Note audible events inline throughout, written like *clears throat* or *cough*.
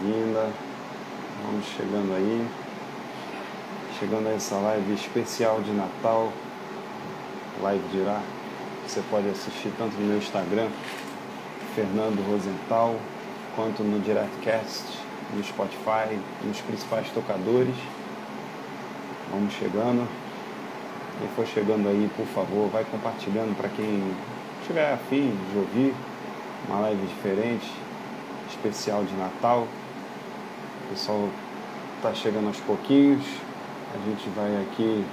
bem-vinda. Vamos chegando aí. Chegando a essa live especial de Natal. Live de Irá. Você pode assistir tanto no meu Instagram, Fernando Rosenthal, quanto no Directcast, no Spotify, nos principais tocadores. Vamos chegando. Quem for chegando aí, por favor, vai compartilhando para quem tiver afim de ouvir uma live diferente, especial de Natal. O pessoal está chegando aos pouquinhos. A gente vai aqui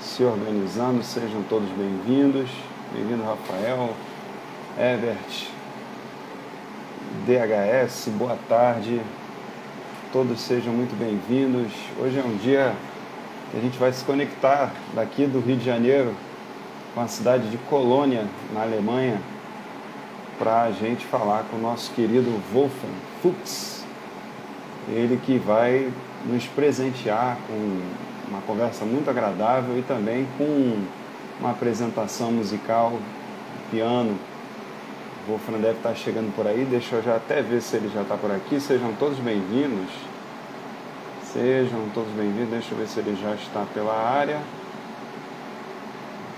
se organizando. Sejam todos bem-vindos. Bem-vindo, Rafael, Evert, DHS, boa tarde. Todos sejam muito bem-vindos. Hoje é um dia que a gente vai se conectar daqui do Rio de Janeiro com a cidade de Colônia, na Alemanha, para a gente falar com o nosso querido Wolfgang Fuchs, ele que vai nos presentear com uma conversa muito agradável e também com uma apresentação musical, piano. O Wolfram deve estar chegando por aí, deixa eu já até ver se ele já está por aqui. Sejam todos bem-vindos. Sejam todos bem-vindos, deixa eu ver se ele já está pela área.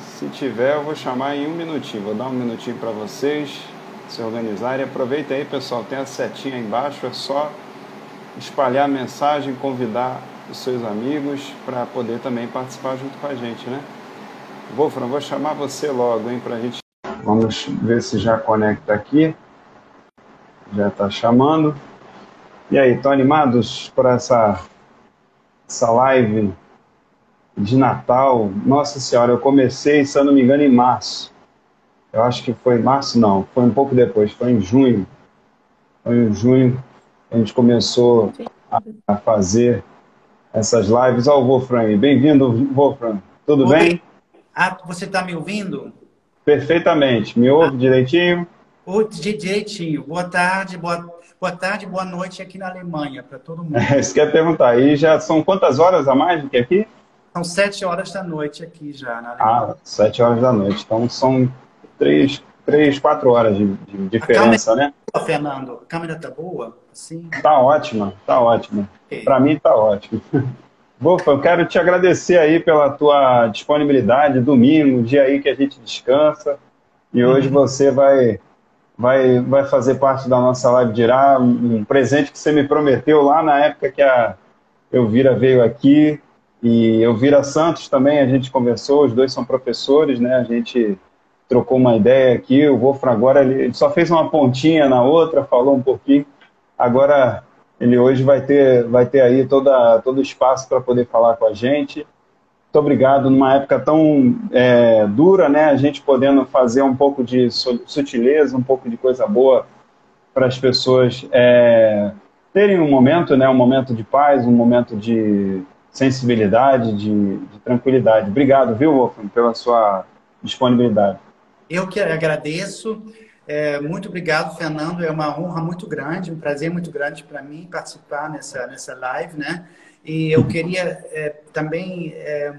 Se tiver, eu vou chamar em um minutinho. Vou dar um minutinho para vocês se organizarem. Aproveita aí, pessoal, tem a setinha embaixo, é só espalhar a mensagem, convidar os seus amigos para poder também participar junto com a gente, né? Wolfram, vou chamar você logo, hein, para a gente. Vamos ver se já conecta aqui. Já está chamando. E aí, estão animados para essa, essa live de Natal? Nossa Senhora, eu comecei, se eu não me engano, em março. Eu acho que foi março, não, foi um pouco depois, foi em junho. Foi em junho a gente começou a, a fazer essas lives. Olha o Wolfram Bem-vindo, Wolfram. Tudo Oi. bem? Ah, você está me ouvindo? Perfeitamente. Me ouve ah. direitinho? Direitinho. Boa tarde, boa, boa tarde, boa noite aqui na Alemanha, para todo mundo. É, *laughs* isso quer perguntar. E já são quantas horas a mais do que aqui? São sete horas da noite aqui já na Alemanha. Ah, sete horas da noite. Então são três, três quatro horas de, de diferença, né? Boa, Fernando, a câmera tá boa? Sim. Tá ótima, tá ótima. Okay. Para mim tá ótimo. *laughs* Wolfa, eu quero te agradecer aí pela tua disponibilidade, domingo, dia aí que a gente descansa, e hoje uhum. você vai, vai, vai fazer parte da nossa live de Irá, um presente que você me prometeu lá na época que a Elvira veio aqui, e Elvira Santos também, a gente conversou, os dois são professores, né, a gente trocou uma ideia aqui. O Wolfram agora ele só fez uma pontinha na outra, falou um pouquinho. Agora ele hoje vai ter, vai ter aí toda, todo o espaço para poder falar com a gente. Muito obrigado. Numa época tão é, dura, né? A gente podendo fazer um pouco de sutileza, um pouco de coisa boa para as pessoas é, terem um momento, né? Um momento de paz, um momento de sensibilidade, de, de tranquilidade. Obrigado, viu, Wolfram, pela sua disponibilidade. Eu que agradeço. É, muito obrigado, Fernando. É uma honra muito grande, um prazer muito grande para mim participar nessa, nessa live, né? E eu queria é, também é,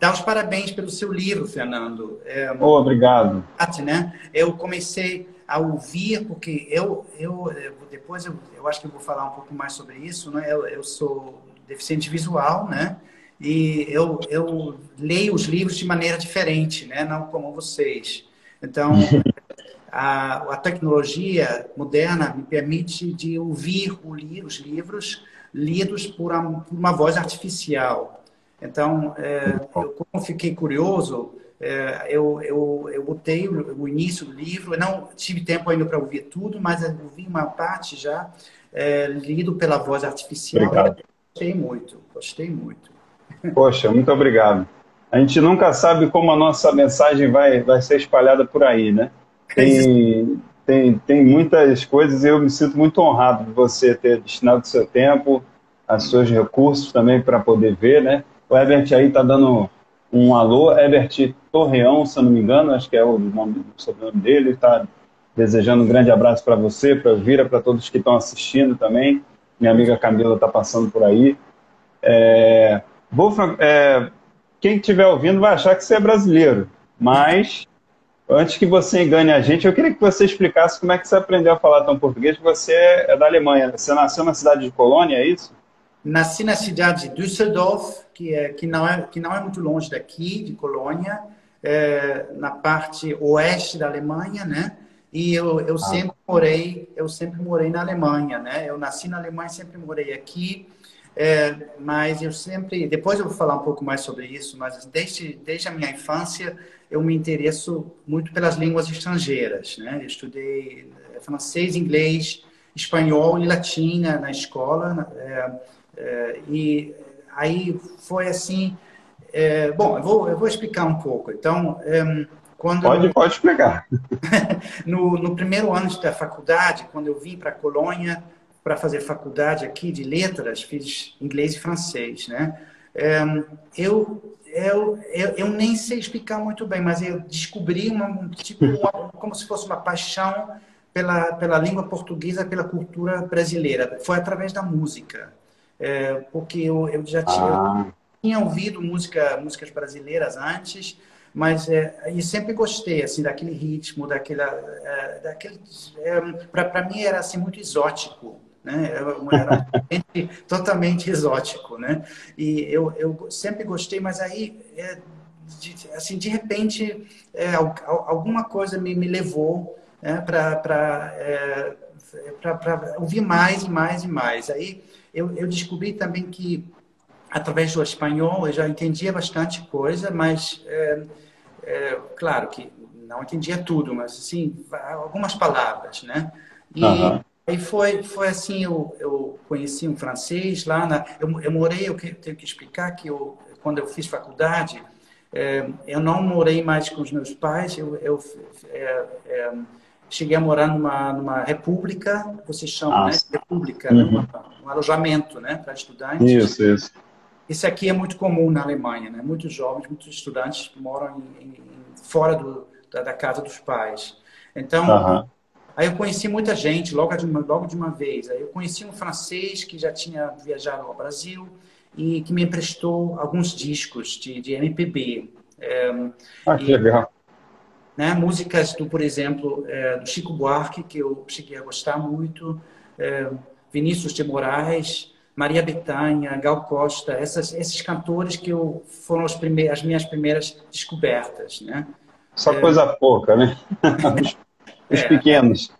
dar os parabéns pelo seu livro, Fernando. É, oh, obrigado. Né? Eu comecei a ouvir, porque eu, eu depois eu, eu acho que eu vou falar um pouco mais sobre isso, né? Eu, eu sou deficiente visual, né? E eu, eu leio os livros de maneira diferente, né? Não como vocês. Então, a, a, tecnologia moderna me permite de ouvir os livros lidos por, a, por, uma voz artificial. Então, é, eu, como fiquei curioso, é, eu, eu, eu botei o, o, início do livro, eu não tive tempo ainda para ouvir tudo, mas eu ouvi uma parte já é, lido pela voz artificial. Obrigado. Gostei muito, gostei muito. Poxa, muito obrigado a gente nunca sabe como a nossa mensagem vai, vai ser espalhada por aí, né? Tem, tem, tem muitas coisas e eu me sinto muito honrado de você ter destinado seu tempo, os seus recursos também para poder ver, né? O Ebert aí está dando um alô, Ebert Torreão, se eu não me engano, acho que é o nome, o sobrenome dele, está desejando um grande abraço para você, para Vira, para todos que estão assistindo também. Minha amiga Camila está passando por aí. É, Wolfram, é, quem estiver ouvindo vai achar que você é brasileiro, mas antes que você engane a gente, eu queria que você explicasse como é que você aprendeu a falar tão português, você é da Alemanha. Você nasceu na cidade de Colônia, é isso? Nasci na cidade de Düsseldorf, que, é, que, não, é, que não é muito longe daqui, de Colônia, é, na parte oeste da Alemanha, né? E eu, eu ah. sempre morei, eu sempre morei na Alemanha, né? Eu nasci na Alemanha, sempre morei aqui. É, mas eu sempre, depois eu vou falar um pouco mais sobre isso, mas desde, desde a minha infância eu me interesso muito pelas línguas estrangeiras, né? Eu estudei francês, inglês, espanhol e latim na escola, é, é, e aí foi assim, é, bom, eu vou, eu vou explicar um pouco. Então, é, quando pode, pode explicar. *laughs* no, no primeiro ano da faculdade, quando eu vim para Colônia, para fazer faculdade aqui de letras, fiz inglês e francês, né? Eu, eu, eu, eu nem sei explicar muito bem, mas eu descobri uma, tipo, *laughs* uma, como se fosse uma paixão pela, pela língua portuguesa, pela cultura brasileira. Foi através da música. É, porque eu, eu já tinha, ah. eu tinha ouvido música, músicas brasileiras antes, mas é, e sempre gostei assim daquele ritmo, daquela, é, daquele, é, para mim era assim muito exótico né? Era *laughs* totalmente exótico, né? E eu, eu sempre gostei, mas aí, é, de, assim, de repente, é, alguma coisa me, me levou né, para é, ouvir mais e mais e mais. Aí eu, eu descobri também que, através do espanhol, eu já entendia bastante coisa, mas, é, é, claro que não entendia tudo, mas, assim, algumas palavras, né? E, uhum. Aí foi, foi assim, eu, eu conheci um francês lá, na, eu, eu morei, eu tenho que explicar que eu, quando eu fiz faculdade, é, eu não morei mais com os meus pais, eu, eu é, é, cheguei a morar numa, numa república, vocês chamam, né? República, uhum. numa, um alojamento, né, para estudantes. Isso, isso. Isso aqui é muito comum na Alemanha, né? Muitos jovens, muitos estudantes moram em, em, fora do, da, da, casa dos pais. Então, uhum. Aí eu conheci muita gente logo de uma, logo de uma vez. Aí eu conheci um francês que já tinha viajado ao Brasil e que me emprestou alguns discos de, de MPB. É, ah, que e, legal. Né, músicas do, por exemplo, é, do Chico Buarque, que eu cheguei a gostar muito, é, Vinícius de Moraes, Maria Bethânia, Gal Costa, essas, esses cantores que eu, foram as, primeiras, as minhas primeiras descobertas. Né? Só coisa pouca, né? *laughs* Os é, pequenos.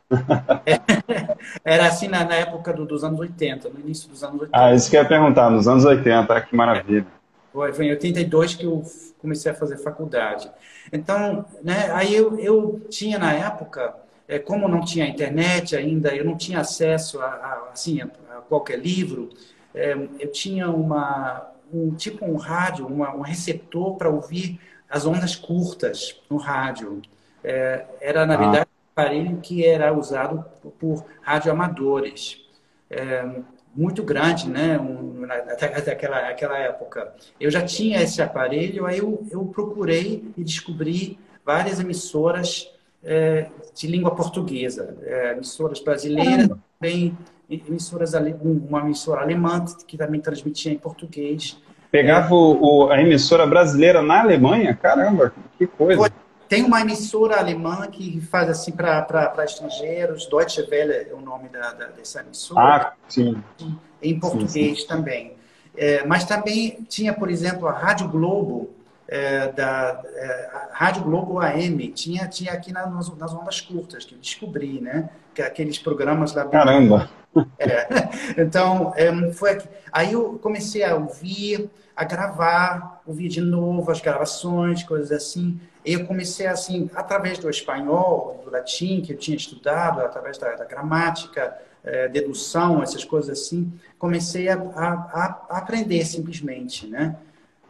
Era assim na, na época do, dos anos 80, no início dos anos 80. Ah, isso que eu ia perguntar, nos anos 80, que maravilha. Foi, foi em 82 que eu comecei a fazer faculdade. Então, né, aí eu, eu tinha na época, é, como não tinha internet ainda, eu não tinha acesso a, a assim, a, a qualquer livro, é, eu tinha uma, um tipo um rádio, uma, um receptor para ouvir as ondas curtas no rádio. É, era, na ah. verdade, aparelho que era usado por radioamadores. É, muito grande, né? Um, aquela, aquela época. Eu já tinha esse aparelho, aí eu, eu procurei e descobri várias emissoras é, de língua portuguesa, é, emissoras brasileiras, também emissoras uma emissora alemã que também transmitia em português. Pegava o, o, a emissora brasileira na Alemanha? Caramba, que coisa! Foi, tem uma emissora alemã que faz assim para estrangeiros, Deutsche Welle é o nome da, da dessa emissora. Ah, sim. Em português sim, sim. também. É, mas também tinha, por exemplo, a Rádio Globo, é, da é, Rádio Globo AM, tinha, tinha aqui nas, nas ondas curtas, que eu descobri, né? Que aqueles programas lá. Caramba! É. *laughs* Então, é, foi aqui. Aí eu comecei a ouvir, a gravar, ouvir de novo as gravações, coisas assim. E eu comecei assim, através do espanhol, do latim, que eu tinha estudado, através da, da gramática, é, dedução, essas coisas assim, comecei a, a, a aprender simplesmente, né?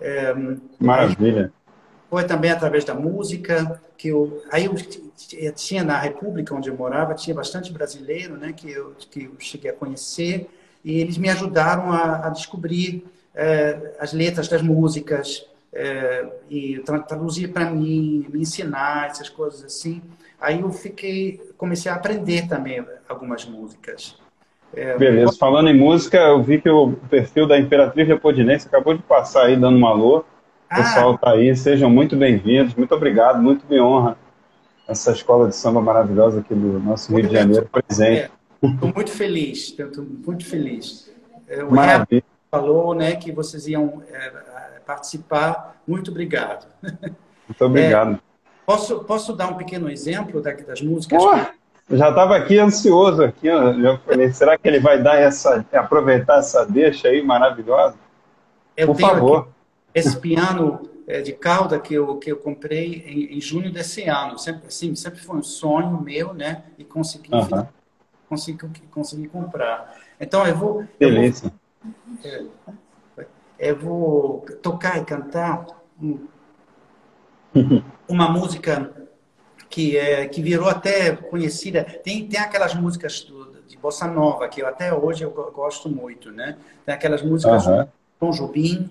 É, Maravilha. Foi também através da música, que eu, aí eu tinha na República onde eu morava, tinha bastante brasileiro, né, que eu, que eu cheguei a conhecer, e eles me ajudaram a, a descobrir é, as letras das músicas, é, e traduzir para mim, me ensinar essas coisas assim. Aí eu fiquei, comecei a aprender também algumas músicas. É, Beleza, falando em música, eu vi que o perfil da Imperatriz Leopoldinense acabou de passar aí dando um alô. O pessoal está ah, aí, sejam muito bem-vindos, muito obrigado, muito me honra essa escola de samba maravilhosa aqui do nosso Rio de Janeiro presente. Estou muito feliz, estou muito feliz. É, o Maravilha. falou né, que vocês iam é, participar. Muito obrigado. Muito obrigado. É, posso, posso dar um pequeno exemplo das músicas? Já estava aqui ansioso aqui, já falei, será que ele vai dar essa, aproveitar essa deixa aí maravilhosa? Eu Por favor. esse piano é, de cauda que eu, que eu comprei em, em, junho desse ano. Sempre, assim, sempre foi um sonho meu, né? E consegui, uh -huh. consegui, consegui comprar. Então, eu vou... Beleza. Eu vou, é, eu vou tocar e cantar *laughs* uma música que, é, que virou até conhecida. Tem, tem aquelas músicas do, de Bossa Nova, que eu, até hoje eu gosto muito, né? Tem aquelas músicas uh -huh. do Tom Jobim,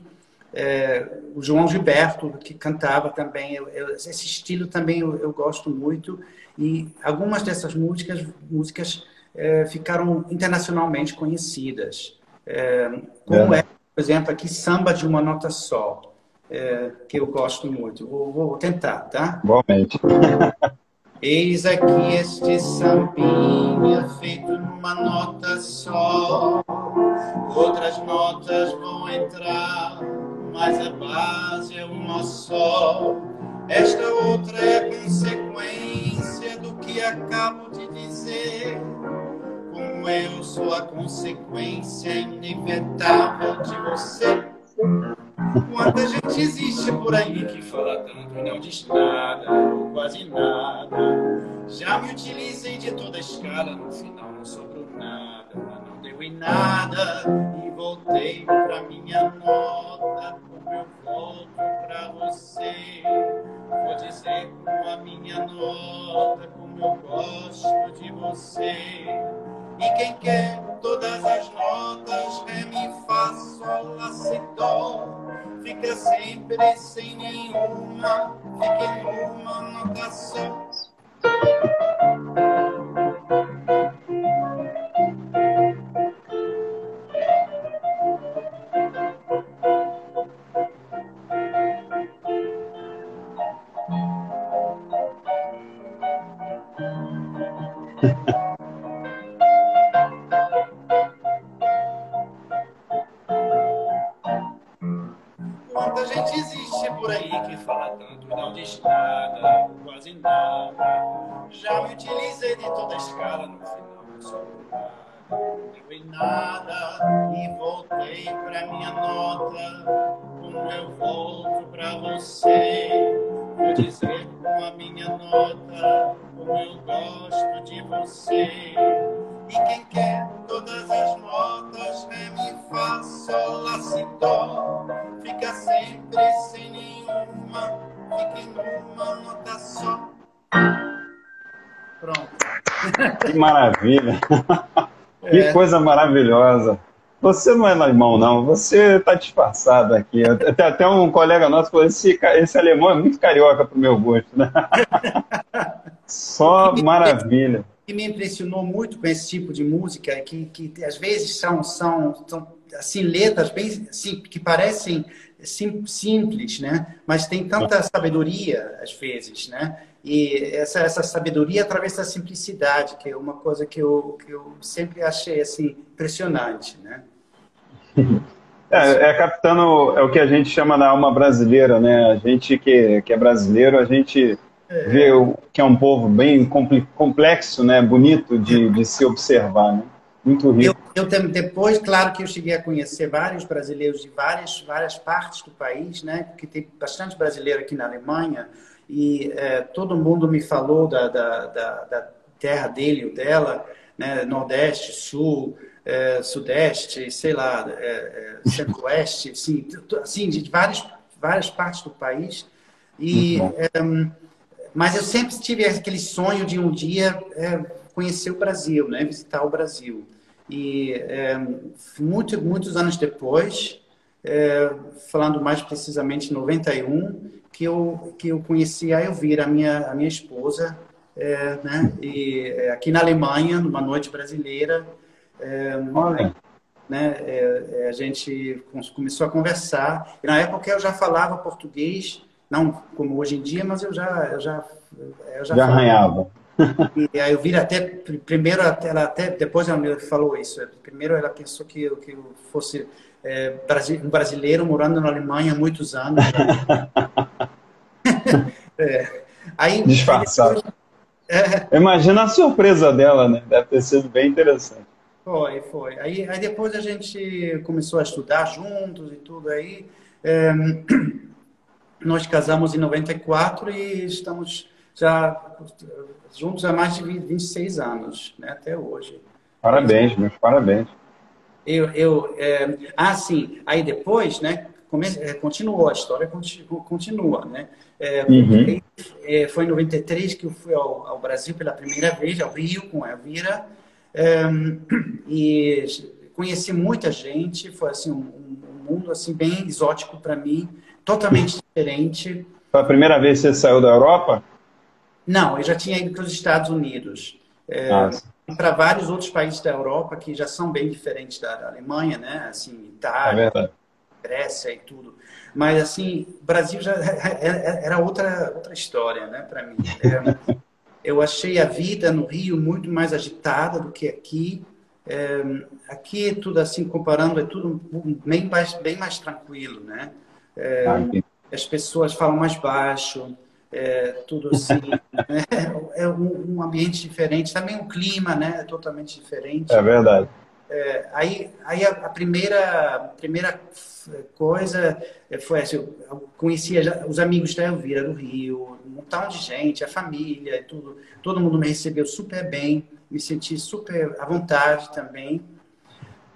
é, o João Gilberto, que cantava também. Eu, eu, esse estilo também eu, eu, gosto muito. E algumas dessas músicas, músicas é, ficaram internacionalmente conhecidas. É, como é. é, por exemplo, aqui Samba de uma Nota Só, é, que eu gosto muito. Vou, vou tentar, tá? Igualmente. *laughs* Eis aqui este sambinha feito numa nota só. Outras notas vão entrar mas a base é uma só. Esta outra é consequência do que acabo de dizer. Como eu sou a consequência inevitável de você. Quanta gente existe por aí que fala tanto e não diz nada, ou quase nada. Já me utilizei de toda a escala, no final não sobrou nada, não deu em nada. E voltei pra minha nota eu volto pra você. Vou dizer com a minha nota como eu gosto de você. E quem quer todas as notas, ré, mi, fá, sol, lá, si, dó, fica sempre sem nenhuma, fica pra minha nota, como eu volto pra você. Vou dizer com a minha nota, como eu gosto de você. E quem quer todas as notas, ré, mi, fá, sol, lá, si, dó, fica sempre sem nenhuma, fica em uma nota só. Pronto. Que maravilha! É. *laughs* Que coisa maravilhosa! Você não é alemão, não. Você está disfarçado aqui. Até, até um colega nosso falou: esse, esse alemão é muito carioca para o meu gosto. Né? *laughs* Só maravilha que me impressionou muito com esse tipo de música é que, que às vezes são, são, são assim, letras bem, assim, que parecem sim, simples, né? mas tem tanta sabedoria às vezes. Né? E essa, essa sabedoria através da simplicidade, que é uma coisa que eu, que eu sempre achei assim, impressionante. Né? *laughs* É, é, captando é o que a gente chama na alma brasileira, né? A gente que, que é brasileiro, a gente é. vê o, que é um povo bem complexo, né? Bonito de, de se observar, né? Muito rico. Eu, eu, depois, claro que eu cheguei a conhecer vários brasileiros de várias, várias partes do país, né? Porque tem bastante brasileiro aqui na Alemanha e é, todo mundo me falou da, da, da, da terra dele ou dela, né? Nordeste, Sul, é, Sudeste, sei lá, é, é Centro-Oeste, assim, assim, de várias, várias partes do país. E mas eu sempre tive aquele sonho de um dia é, conhecer o Brasil, né? visitar o Brasil. E é, muito, muitos anos depois, é, falando mais precisamente em 91, que eu, que eu conheci a Elvira, a minha, a minha esposa, é, né? e, é, aqui na Alemanha, numa noite brasileira. É, né? É, a gente começou a conversar. E na época eu já falava português não como hoje em dia, mas eu já eu já eu já, já arranhava. E aí eu vi até primeiro ela até depois ela falou isso. Primeiro ela pensou que eu, que eu fosse é, um brasileiro morando na Alemanha há muitos anos. *laughs* é. aí, Disfarçado. É. Imagina a surpresa dela, né? Deve ter sido bem interessante. Foi, foi. Aí, aí depois a gente começou a estudar juntos e tudo aí. É, *clears throat* nós casamos em 94 e estamos já juntos há mais de 26 anos, né, até hoje. Parabéns, meus parabéns. Eu, eu, é, ah, sim. Aí depois, né, come, é, continuou, a história continua, né? É, uhum. é, foi em 93 que eu fui ao, ao, Brasil pela primeira vez, ao Rio, com a Elvira, é, e conheci muita gente, foi assim, um, um mundo assim, bem exótico para mim, totalmente diferente. Foi a primeira vez que você saiu da Europa? Não, eu já tinha ido para os Estados Unidos. É, ah, para vários outros países da Europa que já são bem diferentes da, da Alemanha, né? Assim, Itália, é Grécia e tudo. Mas assim, Brasil já *laughs* é, é, era outra outra história, né? Para mim, é, eu achei a vida no Rio muito mais agitada do que aqui. É, aqui é tudo assim comparando é tudo bem mais bem mais tranquilo, né? É, ah, as pessoas falam mais baixo é, tudo assim. *laughs* né? É um, um, ambiente diferente, também o clima, né? É totalmente diferente. É verdade. É, aí, aí a, a, primeira, primeira coisa foi assim, eu conhecia os amigos da Elvira do Rio, um montão de gente, a família, tudo. Todo mundo me recebeu super bem, me senti super à vontade também.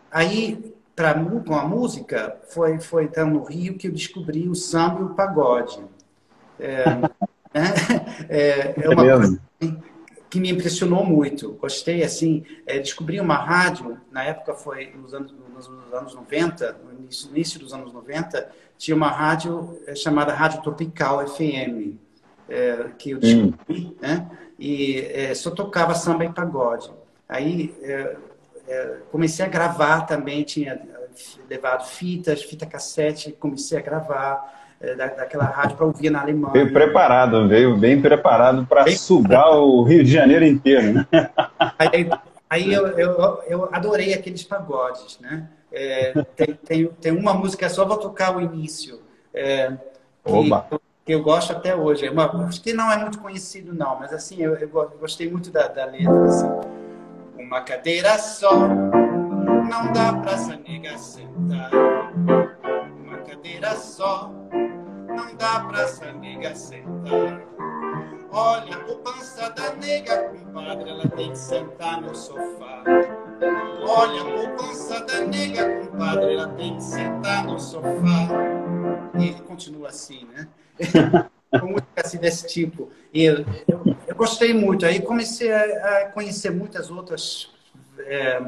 Aí, pra, com a música, foi, foi então no Rio que eu descobri o samba e o pagode. É, *laughs* né? é, é uma coisa que me impressionou muito. Gostei, assim, é, descobri uma rádio, na época foi nos anos, nos anos 90, no início, início dos anos 90, tinha uma rádio é, chamada Rádio Tropical FM, é, que eu descobri, hum. né? E é, só tocava samba e pagode. Aí é, é, comecei a gravar também, tinha levado fitas, fita cassete, comecei a gravar. É, da, daquela rádio para ouvir na Alemanha. Veio preparado, veio bem preparado para sugar preparado. o Rio de Janeiro inteiro, né? Aí, aí eu, eu, eu, adorei aqueles pagodes, né? É, tem, tem, tem, uma música só, vou tocar o início, é, que, que, eu gosto até hoje. É uma, acho que não é muito conhecido, não, mas assim, eu, eu gostei muito da, da letra. Assim. Uma cadeira só, não dá pra essa nega sentar. Uma cadeira só não dá pra essa nega sentar. Olha, o pança da nega, compadre, ela tem que sentar no sofá. Olha, o pança da nega, compadre, ela tem que sentar no sofá. E ele continua assim, né? *laughs* Com música assim desse tipo. E eu, eu, eu, gostei muito. Aí comecei a, a conhecer muitas outras, é,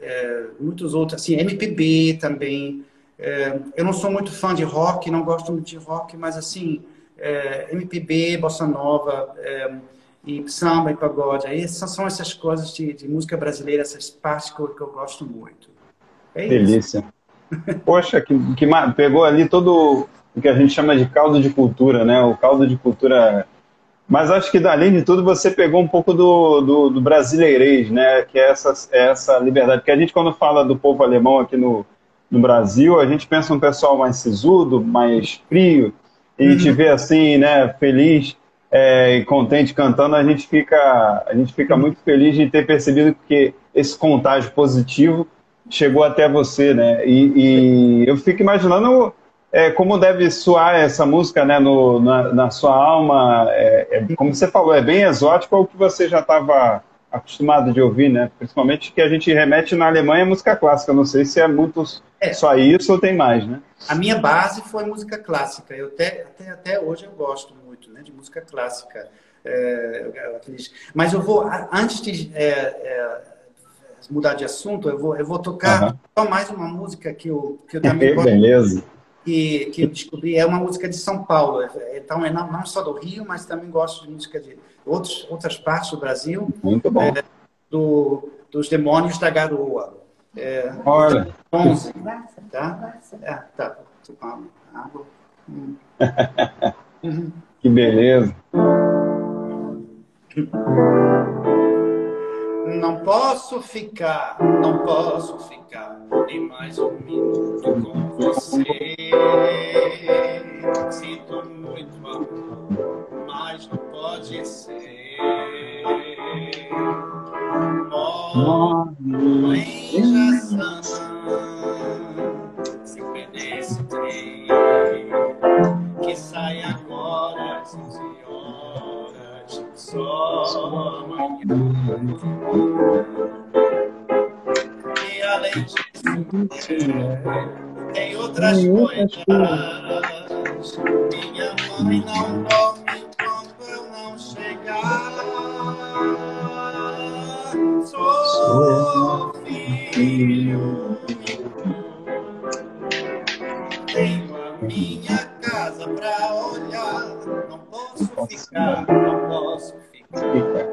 é, muitos outros, assim, MPB também. É, eu não sou muito fã de rock, não gosto muito de rock, mas assim, é, MPB, bossa nova, é, e samba e pagode, aí são essas coisas de, de música brasileira, essas partes que eu, que eu gosto muito. É Delícia. Poxa, que, que pegou ali todo o que a gente chama de caldo de cultura, né? O caldo de cultura. Mas acho que, além de tudo, você pegou um pouco do, do, do brasileirês, né? Que é essa, essa liberdade. Porque a gente, quando fala do povo alemão aqui no, no Brasil, a gente pensa um pessoal mais sisudo, mais frio, e uhum. te vê assim, né, feliz é, e contente cantando, a gente fica, a gente fica muito feliz de ter percebido que esse contágio positivo chegou até você, né? E, e eu fico imaginando é, como deve soar essa música, né, no, na, na sua alma. É, é, como você falou, é bem exótico ao que você já estava acostumado de ouvir, né? Principalmente que a gente remete na Alemanha música clássica. Não sei se é muito é. só isso ou tem mais, né? A minha base foi música clássica. Eu até, até, até hoje eu gosto muito né, de música clássica. É, mas eu vou, antes de é, é, mudar de assunto, eu vou, eu vou tocar só mais uma música que eu, que eu também *laughs* gosto. Beleza. Que, que eu descobri. É uma música de São Paulo. Então, é não, não só do Rio, mas também gosto de música de outros, outras partes do Brasil. Muito bom. É, do, dos Demônios da Garoa. É, Olha. 11, tá? É, tá. Água. Hum. *laughs* Que beleza. *laughs* Não posso ficar, não posso ficar nem mais um minuto com você. Sinto muito amor, mas não pode ser. Moro em Jaçanã, se perder esse trem, que sai agora às 11 horas, só amanhã. E além disso, tem outras coisas. Ficar.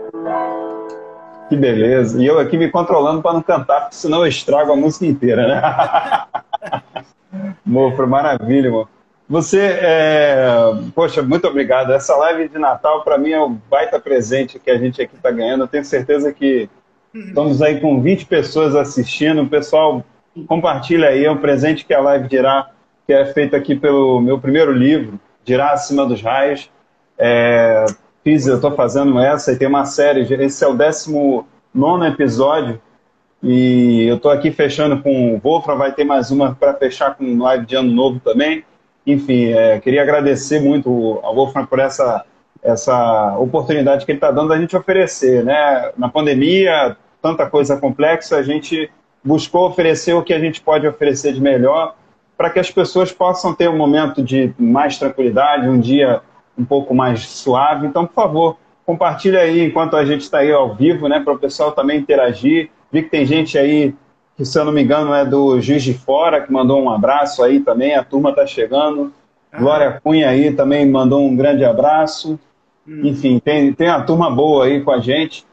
Que beleza. E eu aqui me controlando para não cantar, porque senão eu estrago a música inteira, né? *laughs* Mofra, maravilha, amor. Você, é... poxa, muito obrigado. Essa live de Natal, para mim, é um baita presente que a gente aqui está ganhando. Eu tenho certeza que estamos aí com 20 pessoas assistindo. O pessoal, compartilha aí, é um presente que a live dirá, que é feito aqui pelo meu primeiro livro, Dirá Acima dos Raios. É... Fiz, eu estou fazendo essa e tem uma série, esse é o 19 episódio, e eu estou aqui fechando com o Wolfram, vai ter mais uma para fechar com live de ano novo também. Enfim, é, queria agradecer muito ao Wolfram por essa, essa oportunidade que ele está dando a gente oferecer. Né? Na pandemia, tanta coisa complexa, a gente buscou oferecer o que a gente pode oferecer de melhor para que as pessoas possam ter um momento de mais tranquilidade, um dia um pouco mais suave. Então, por favor, compartilhe aí enquanto a gente está aí ao vivo, né, para o pessoal também interagir. Vi que tem gente aí que, se eu não me engano, é do Juiz de Fora, que mandou um abraço aí também. A turma está chegando. Ah. Glória Cunha aí também mandou um grande abraço. Hum. Enfim, tem, tem a turma boa aí com a gente.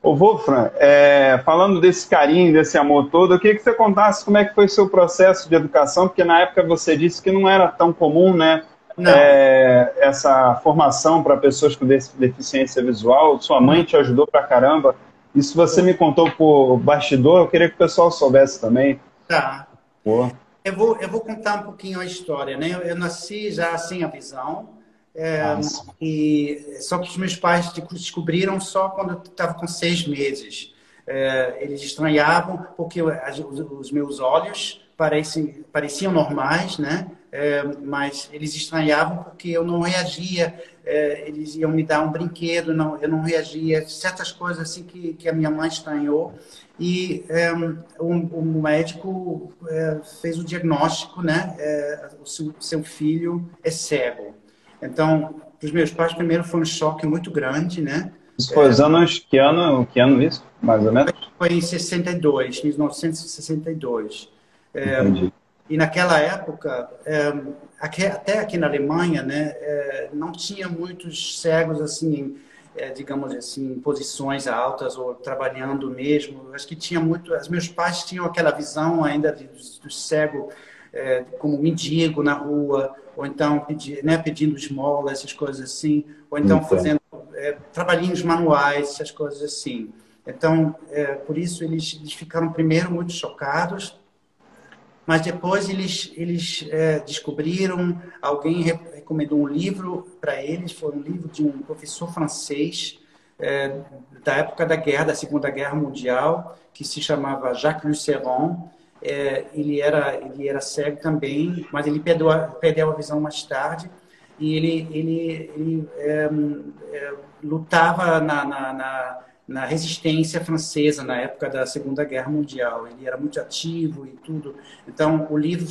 Ô, Wolfram, é, falando desse carinho, desse amor todo, eu queria que você contasse como é que foi o seu processo de educação, porque na época você disse que não era tão comum, né? É, essa formação para pessoas com deficiência visual. Sua mãe te ajudou pra caramba. Isso você me contou por bastidor, eu queria que o pessoal soubesse também. Tá. Pô. Eu vou, eu vou contar um pouquinho a história, né? Eu, eu nasci já sem a visão, é, e só que os meus pais descobriram só quando eu estava com seis meses. É, eles estranhavam porque os, os meus olhos parecem, pareciam normais, né? É, mas eles estranhavam porque eu não reagia. É, eles iam me dar um brinquedo, não, eu não reagia. Certas coisas assim que, que a minha mãe estranhou. E é, o, o, médico é, fez o diagnóstico, né? É, o seu, seu, filho é cego. Então, para os meus pais, primeiro foi um choque muito grande, né? Isso foi os anos, que ano, que ano isso, mais ou menos? Foi em 62, 1962. Entendi. E naquela época, é, aqui, até aqui na Alemanha, né, é, não tinha muitos cegos assim, é, digamos assim, em posições altas ou trabalhando mesmo. Acho que tinha muito. Os meus pais tinham aquela visão ainda do, do cego como mendigo na rua, ou então pedi, né, pedindo esmola, essas coisas assim, ou então fazendo trabalhinhos manuais, essas coisas assim. Então, por isso eles, eles ficaram primeiro muito chocados mas depois eles, eles é, descobriram, alguém recomendou um livro para eles, foi um livro de um professor francês é, da época da guerra, da Segunda Guerra Mundial, que se chamava Jacques Luceron. É, ele, era, ele era cego também, mas ele perdeu a, perdeu a visão mais tarde e ele, ele, ele é, é, lutava na, na, na na resistência francesa na época da Segunda Guerra Mundial. Ele era muito ativo e tudo. Então, o livro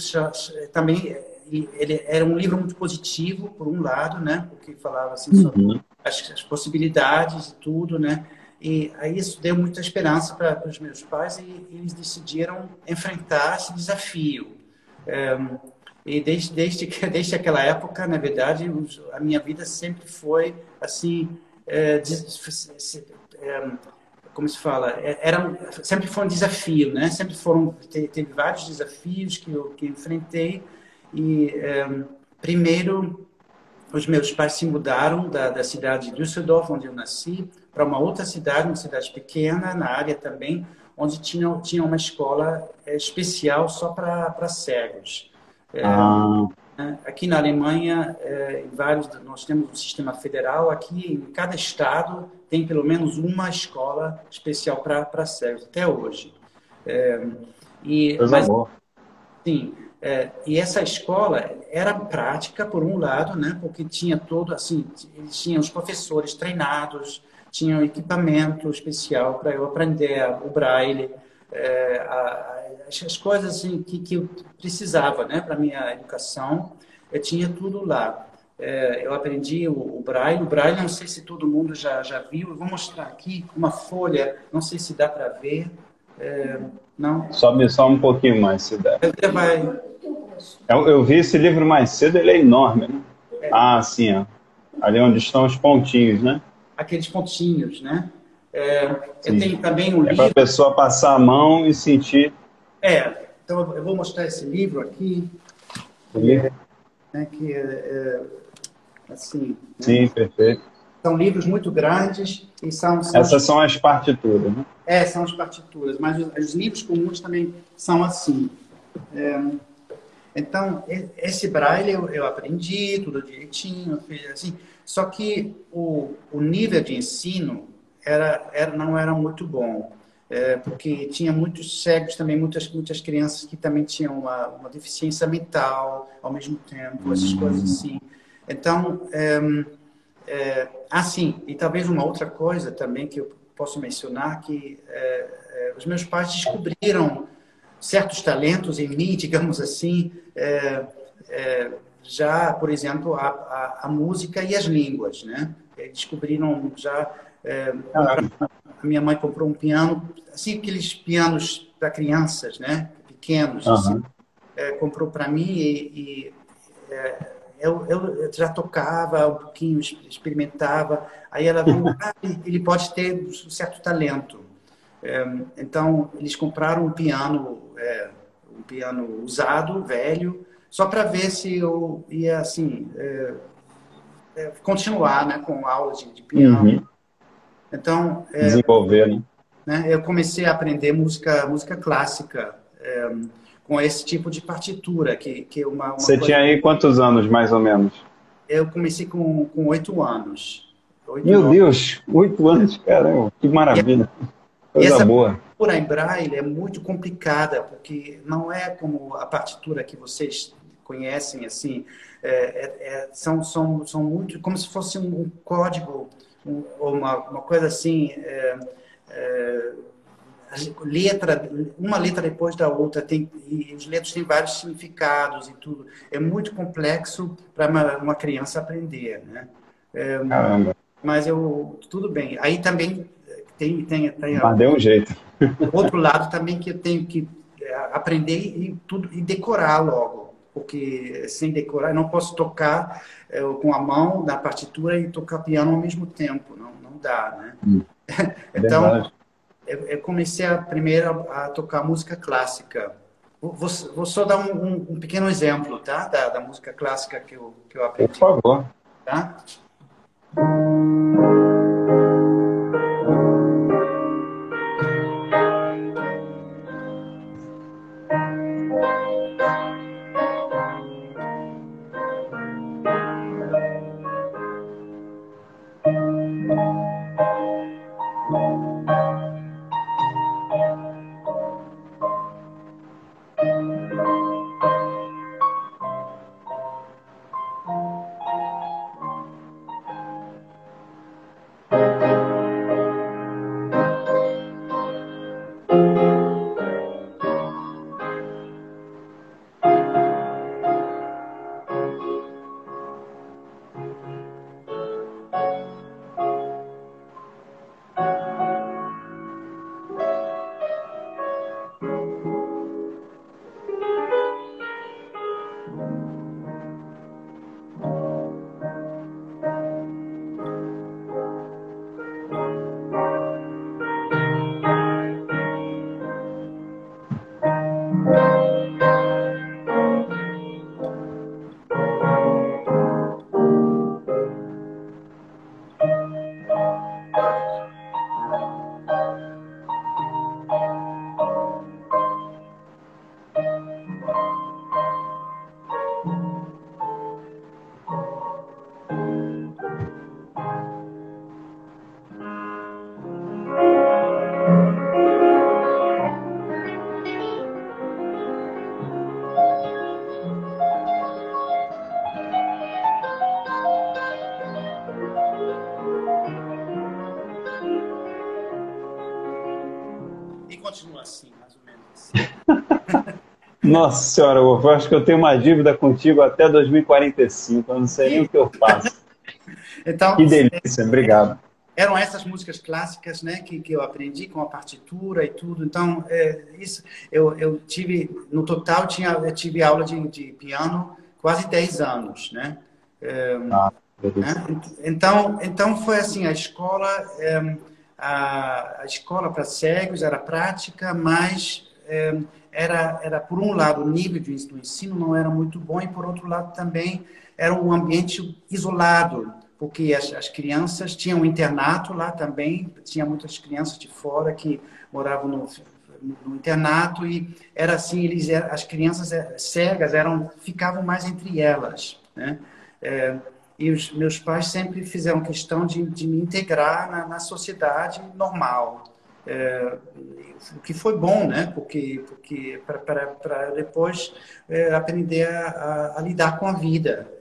também ele era um livro muito positivo, por um lado, né? Porque falava assim sobre uhum. as, as, possibilidades e tudo, né? E aí isso deu muita esperança para os meus pais e eles decidiram enfrentar esse desafio. É, e desde, desde, *laughs* desde aquela época, na verdade, a minha vida sempre foi assim, é, é, como se fala, é, era, sempre foi um desafio, né? Sempre foram, teve vários desafios que eu que enfrentei e é, primeiro os meus pais se mudaram da, da cidade de Düsseldorf, onde eu nasci, para uma outra cidade, uma cidade pequena, na área também, onde tinha, tinha uma escola é, especial só para cegos. É, ah. Né, aqui na Alemanha, é, vários, nós temos um sistema federal. Aqui, em cada estado, tem pelo menos uma escola especial para cegos, até hoje. É, e, mas, sim, é, e essa escola era prática, por um lado, né, porque tinha todo, assim, eles tinham os professores treinados, tinham equipamento especial para eu aprender o braille, é, a, as coisas assim, que, que eu precisava né, para a minha educação, eu tinha tudo lá. É, eu aprendi o, o, braille. O braille, não sei se todo mundo já, já viu. Eu vou mostrar aqui uma folha, não sei se dá para ver. É, não? Sobe só um pouquinho mais, se der. Vai... Eu, eu, vi esse livro mais cedo, ele é enorme, né? É. Ah, sim, ó. Ali onde estão os pontinhos, né? Aqueles pontinhos, né? É, eu tenho também um é livro... É para a pessoa passar a mão e sentir... É, então eu vou mostrar esse livro aqui. É, né, que é, assim... Né? Sim, perfeito. São livros muito grandes e são... são Essas são as partituras, né? É, são as partituras, mas os, os livros comuns também são assim. É, então, esse braille eu, eu, aprendi tudo direitinho, assim. Só que o, o nível de ensino era, era, não era muito bom. É, porque tinha muitos cegos também, muitas, muitas crianças que também tinham uma, uma deficiência mental ao mesmo tempo, essas coisas assim. Então, é, é, assim, e talvez uma outra coisa também que eu posso mencionar, que é, os meus pais descobriram certos talentos em mim, *laughs* digamos assim, já, por exemplo, a, a, a, música e as línguas, né? Descobriram já... A minha mãe comprou um piano, assim, aqueles pianos para crianças, né? Pequenos, uhum. assim, comprou para mim e, e eu, eu, já tocava um pouquinho, experimentava. Aí ela viu, *laughs* ah, ele pode ter um certo talento. É, então, eles compraram um piano, é, um piano usado, velho, só para ver se eu ia, assim, é, é continuar né, com aulas de, de piano. Uhum. Então... Desenvolver, né? né? Eu comecei a aprender música, música clássica, é, com esse tipo de partitura. Que, que uma, uma Você coisa... tinha aí quantos anos, mais ou menos? Eu comecei com oito anos. 8, Meu 9. Deus, oito anos, caramba, que maravilha. E essa boa. partitura em braille é muito complicada, porque não é como a partitura que vocês conhecem, assim, é, é, é são, são, são muito, como se fosse um código, um, uma, uma coisa assim, é, é letra, uma letra depois da outra, tem, e os letras têm vários significados e tudo. É muito complexo para uma, uma, criança aprender, né? É, mas eu, tudo bem. Aí também tem... tem, tem mas deu um jeito. Outro lado também que eu tenho que é, aprender e, tudo, e decorar logo. Porque sem decorar, eu não posso tocar é, com a mão na partitura e tocar piano ao mesmo tempo. Não, não dá, né? Hum, *laughs* então... Verdade eu, comecei a primeiro a tocar música clássica. Vou, vou só dar um, um, um, pequeno exemplo, tá? Da, da, música clássica que eu, que eu aprendi. Por favor. Tá? Continua assim, mais ou menos. Assim. *laughs* Nossa senhora, eu acho que eu tenho uma dívida contigo até 2045, eu não sei nem o que eu faço. *laughs* Então, que delícia, obrigado. Eram essas músicas clássicas, né, que, que eu aprendi com a partitura e tudo. Então, é, isso, eu, eu tive, no total, tinha, eu tive aula de, de piano quase 10 anos, né? É, ah, né? Então, então foi assim, a escola, é, a, a escola para cegos era prática, mas é, era, era, por um lado, o nível do ensino não era muito bom e, por outro lado, também era um ambiente isolado, porque as, as crianças tinham um internato lá também, tinha muitas crianças de fora que moravam no, no internato e era assim, eles, as crianças eh, cegas eram, ficavam mais entre elas, né? É, e os meus pais sempre fizeram questão de, de me integrar na, na sociedade normal. É, o que foi bom, né? Porque, porque para depois é, aprender a, a, a, lidar com a vida,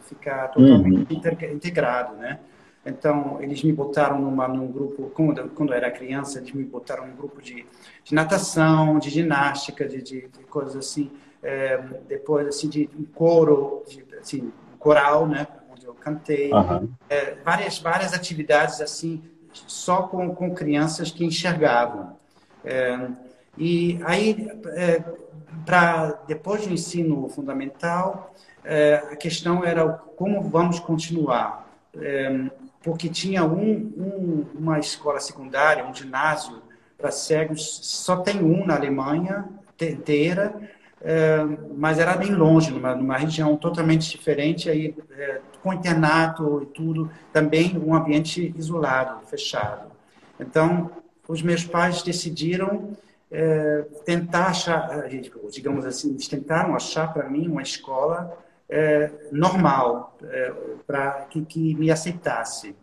ficar totalmente uhum. integrado, né? Então, eles me botaram numa, num grupo, quando, quando eu era criança, eles me botaram num grupo de, de natação, de ginástica, de, de, de coisas assim. É, depois, assim, de um coro, de, assim, coral, né? Cantei. Uhum. É, várias, várias atividades, assim, só com, com crianças que enxergavam. É, e aí, é, para depois do ensino fundamental, é, a questão era como vamos continuar. É, porque tinha um, um, uma escola secundária, um ginásio para cegos, só tem um na Alemanha inteira, é, mas era bem longe, numa, numa região totalmente diferente, aí, é, com internato e tudo, também um ambiente isolado, fechado. Então, os meus pais decidiram é, tentar achar, digamos assim, eles tentaram achar para mim uma escola é, normal, é, para que, que, me aceitasse.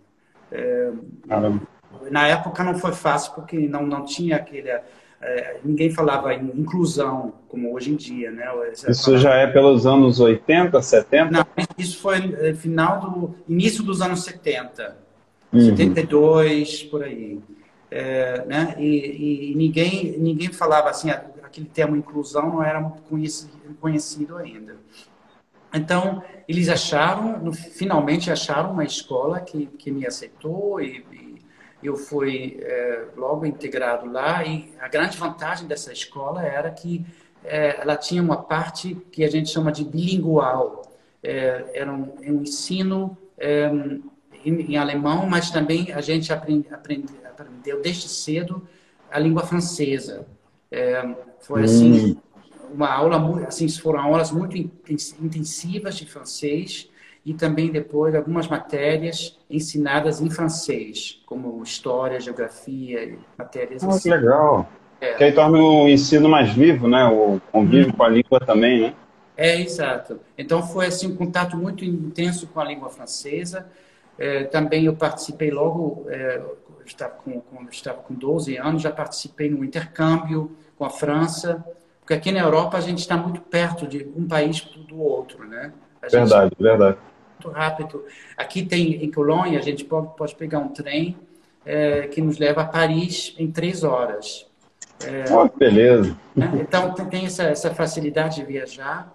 Na época não foi fácil, porque não, não tinha aquele. É, ninguém falava em inclusão, como hoje em dia. Né? Isso já é pelos anos 80, 70? Não, isso foi é, final do. início dos anos 70. Uhum. 72, por aí. É, né? E, e, ninguém, ninguém falava assim, aquele termo inclusão não era muito conhecido, conhecido ainda. Então, eles acharam, finalmente acharam uma escola que, que me aceitou e, e eu fui é, logo integrado lá. E a grande vantagem dessa escola era que é, ela tinha uma parte que a gente chama de bilingual. É, era um, um ensino em, em, alemão, mas também a gente aprende, aprende, aprendeu desde cedo a língua francesa. foi assim. Hum uma aula, assim, foram aulas muito intensivas de francês e também depois algumas matérias ensinadas em francês, como história, geografia, matérias oh, assim. Que legal. É. Que aí torna o ensino mais vivo, né? O convívio hum. com a língua também, né? É, exato. Então foi assim um contato muito intenso com a língua francesa. É, também eu participei logo, é, estava com, com, estava com 12 anos, já participei no intercâmbio com a França. Porque aqui na Europa a gente está muito perto de um país do outro, né? A verdade, verdade. Muito rápido. Aqui tem, em Colônia, a gente pode, pode pegar um trem é, que nos leva a Paris em três horas. É, oh, beleza. Né? Então, tem essa, essa facilidade de viajar.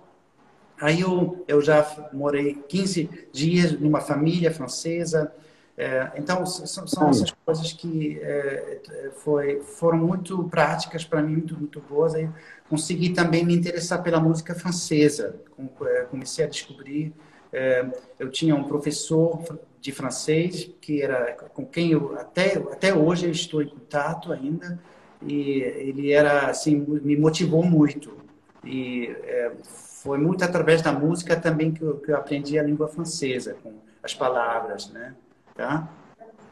Aí eu, eu já morei 15 dias numa família francesa, é, então, são, são, essas coisas que é, foi, foram muito práticas para mim, muito, muito boas. Aí consegui também me interessar pela música francesa. É, comecei a descobrir. É, eu tinha um professor de francês que era com quem eu até até hoje estou em contato ainda e ele era assim me motivou muito e é, foi muito através da música também que eu, que eu aprendi a língua francesa com as palavras, né? Tá?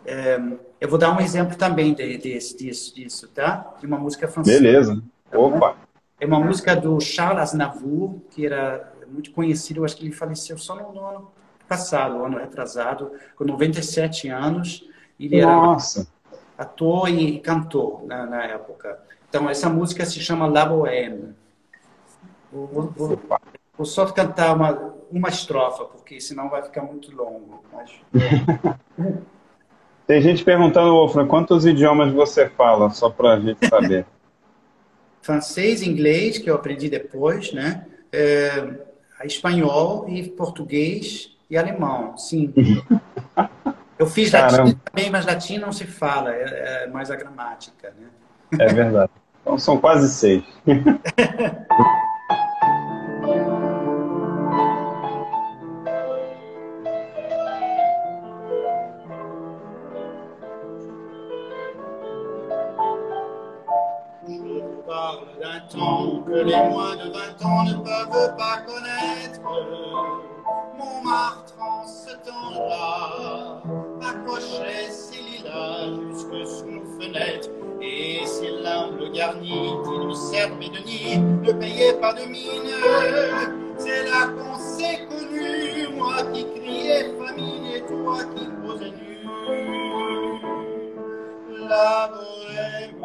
É, eu vou dar um exemplo também de, de, disso, disso, tá? De uma música francesa. Beleza. Tá Opa! É uma música do Charles Aznavour, que era muito conhecido, eu acho que ele faleceu só no, no ano passado, ano retrasado, com 97 anos. Ele Nossa. era ator e cantor na, na, época. Então, essa música se chama La Bohème. Vou, vou, vou, só cantar uma, uma estrofa, porque senão vai ficar muito longo. Mas... *laughs* Tem gente perguntando, Wolfram, quantos idiomas você fala, só para a gente saber. *laughs* francês, inglês, que eu aprendi depois, né? É, espanhol e português e alemão, sim. *laughs* Eu fiz latim também, mas latim não se fala, é, é mais a gramática, né? É verdade. Então são quase seis. *laughs* que les moins de 20 ans ne peuvent pas connaître. Montmartre en ce temps-là accrochait ses lilas jusque sous nos fenêtres. Et ses l'humble garni qui nous servait de nid ne payait pas de mine. C'est là qu'on s'est connu, moi qui criais famine et toi qui posais nu. La bohème,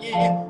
Yeah.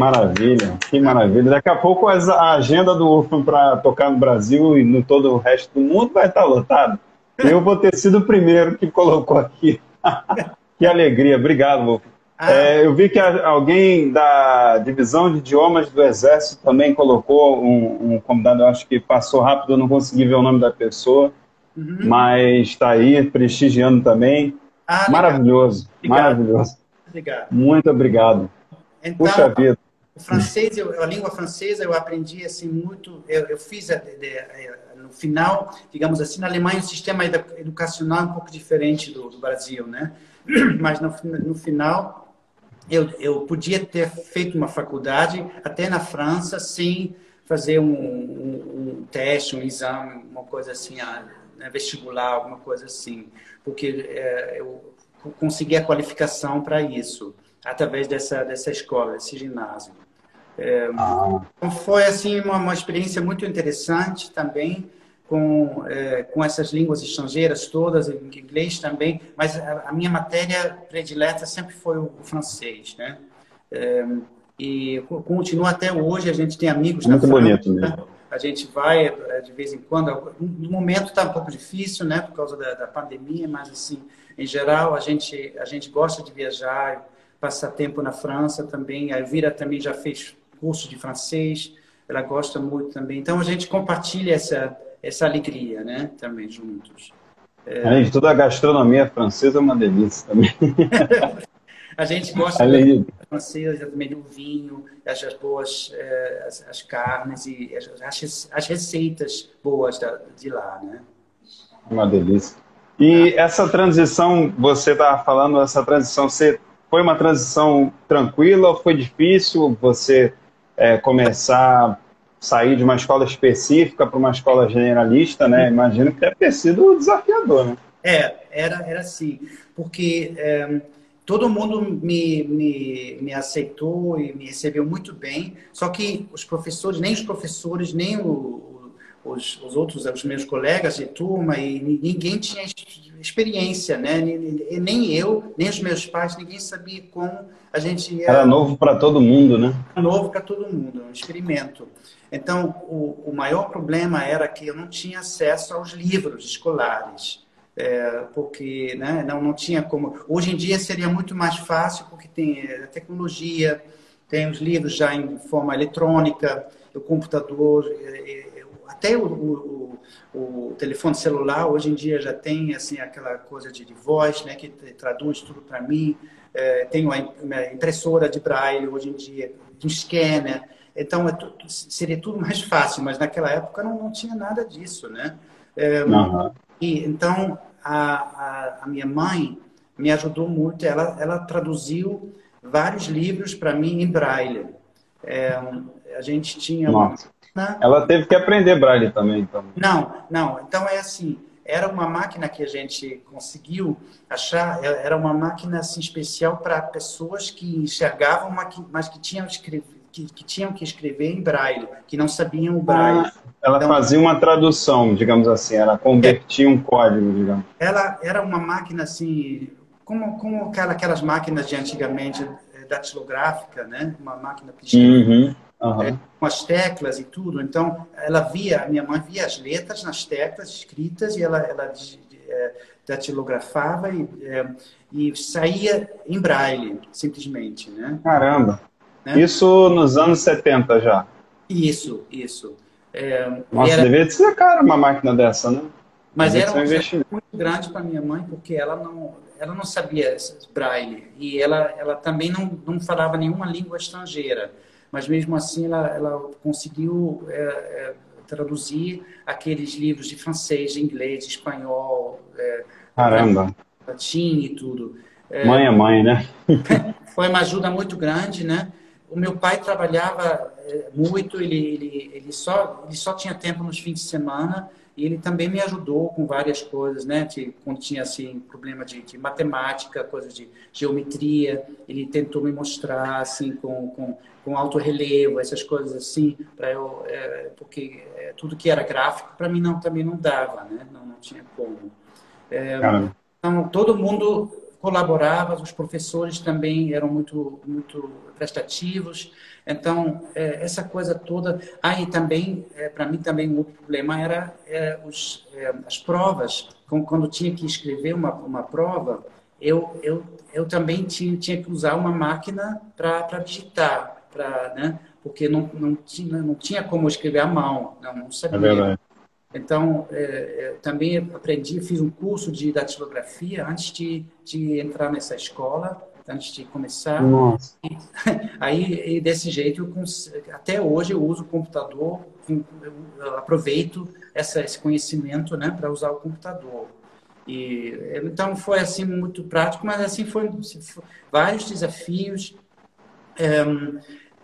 Maravilha, que maravilha. Daqui a pouco a agenda do UFAM para tocar no Brasil e no todo o resto do mundo vai estar lotada. Eu vou ter sido o primeiro que colocou aqui. *laughs* que alegria, obrigado, Wolf. Ah. É, eu vi que alguém da divisão de idiomas do Exército também colocou um, um convidado, eu acho que passou rápido, eu não consegui ver o nome da pessoa, uhum. mas está aí, prestigiando também. Ah, maravilhoso, obrigado. maravilhoso. Obrigado. Muito obrigado. Então, Puxa vida. O francês, eu, a língua francesa, eu aprendi assim muito. Eu, eu fiz de, de, no final, digamos assim, na Alemanha um sistema educacional um pouco diferente do, do Brasil, né? *clears throat* Mas no, no final eu, eu podia ter feito uma faculdade até na França sem fazer um, um, um teste, um exame, uma coisa assim, ah, né, vestibular, alguma coisa assim, porque é, eu consegui a qualificação para isso através dessa, dessa escola, desse ginásio. É, ah. Foi assim uma, uma, experiência muito interessante também com é, com essas línguas estrangeiras todas, inglês também, mas a, a minha matéria predileta sempre foi o, o francês, né? É, e continua até hoje, a gente tem amigos muito na França, bonito, né? A gente vai é, de vez em quando. No momento está um pouco difícil, né, por causa da, da pandemia, mas assim, em geral a gente a gente gosta de viajar passar tempo na França também. A Elvira também já fez curso de francês, ela gosta muito também. Então a gente compartilha essa, essa alegria, né? Também juntos. É... Além de toda a gastronomia francesa é uma delícia também. *laughs* a gente gosta Além... da francesa, também do vinho, as, boas é, as, as, carnes e as, as receitas boas da, de lá, né? Uma delícia. E essa transição, você estava falando, essa transição, você foi uma transição tranquila ou foi difícil você é, começar a sair de uma escola específica para uma escola generalista, né? Imagino que deve ter sido desafiador, né? É, era, era assim, porque é, todo mundo me, me, me aceitou e me recebeu muito bem, só que os professores, nem os professores, nem o, os, os outros, os meus colegas de turma, e ninguém tinha experiência, né? Nem eu, nem os meus pais, ninguém sabia como a gente ia... Era novo para todo mundo, né? Era novo para todo mundo, um experimento. Então, o, o maior problema era que eu não tinha acesso aos livros escolares. É, porque né, não, não tinha como. Hoje em dia seria muito mais fácil, porque tem a tecnologia, tem os livros já em forma eletrônica, o computador, é, é, até o, o, o, telefone celular hoje em dia já tem assim aquela coisa de, de voz, né, que traduz tudo para mim. É, tem uma impressora de braille hoje em dia, um scanner. Então é seria tudo *laughs* mais fácil, mas naquela época não, não tinha nada disso, né? É, uhum. E então a, a, a, minha mãe me ajudou muito. Ela ela traduziu vários livros para mim em braille. É, a gente tinha Nossa. Uma... Ela teve que aprender braille também, então. Não, não. Então é assim. Era uma máquina que a gente conseguiu achar. É, era uma máquina assim especial para pessoas que enxergavam, mas que tinham escrevido que, que, tinham que escrever em braille, que não sabiam o braille. Ah, ela então, fazia uma tradução, digamos assim, ela convertia é, um código, digamos. Ela era uma máquina assim, como, como aquela, aquelas máquinas de antigamente, eh, datilográfica, né? Uma máquina uhum, uhum. É, com as teclas e tudo. Então, ela via, a minha mãe via as letras nas teclas escritas e ela, ela é, datilografava e, é, e saía em braille, simplesmente, né? Caramba! Né? Isso nos anos 70 já. Isso, isso. É, Nossa, era... devia ser caro uma máquina dessa, né? Mas era um investimento muito grande para minha mãe, porque ela não, ela não sabia braille e ela, ela também não, não falava nenhuma língua estrangeira. Mas mesmo assim, ela, ela conseguiu é, é, traduzir aqueles livros de francês, de inglês, de espanhol, é, Caramba. latim e tudo. É, mãe é mãe, né? *laughs* foi uma ajuda muito grande, né? o meu pai trabalhava eh, muito, ele, ele, ele, só, ele só tinha tempo nos fins de semana e ele também me ajudou com várias coisas, né? Quando tinha, assim, problema de, de matemática, coisas de geometria, ele tentou me mostrar, assim, com, com, com alto relevo, essas coisas assim, para eu... É, porque é, tudo que era gráfico, para mim, não, também não dava, né? Não, não tinha como. É, então, todo mundo colaborava, os professores também eram muito, muito prestativos. Então, é, essa coisa toda. Aí ah, também, é, para mim, também um outro problema era é, os, é, as provas. Quando tinha que escrever uma, uma prova, eu, eu, eu também tinha, tinha que usar uma máquina para digitar, pra, né? porque não, não, tinha, não tinha como escrever à mão, não, não sabia. É verdade. Então, é, é, também aprendi, fiz um curso de datilografia antes de, de entrar nessa escola, antes de começar. Nossa. *laughs* Aí, e desse jeito, até hoje eu uso o computador, eu aproveito essa, esse conhecimento né, para usar o computador. E, então, foi assim muito prático, mas assim foi vários desafios. É,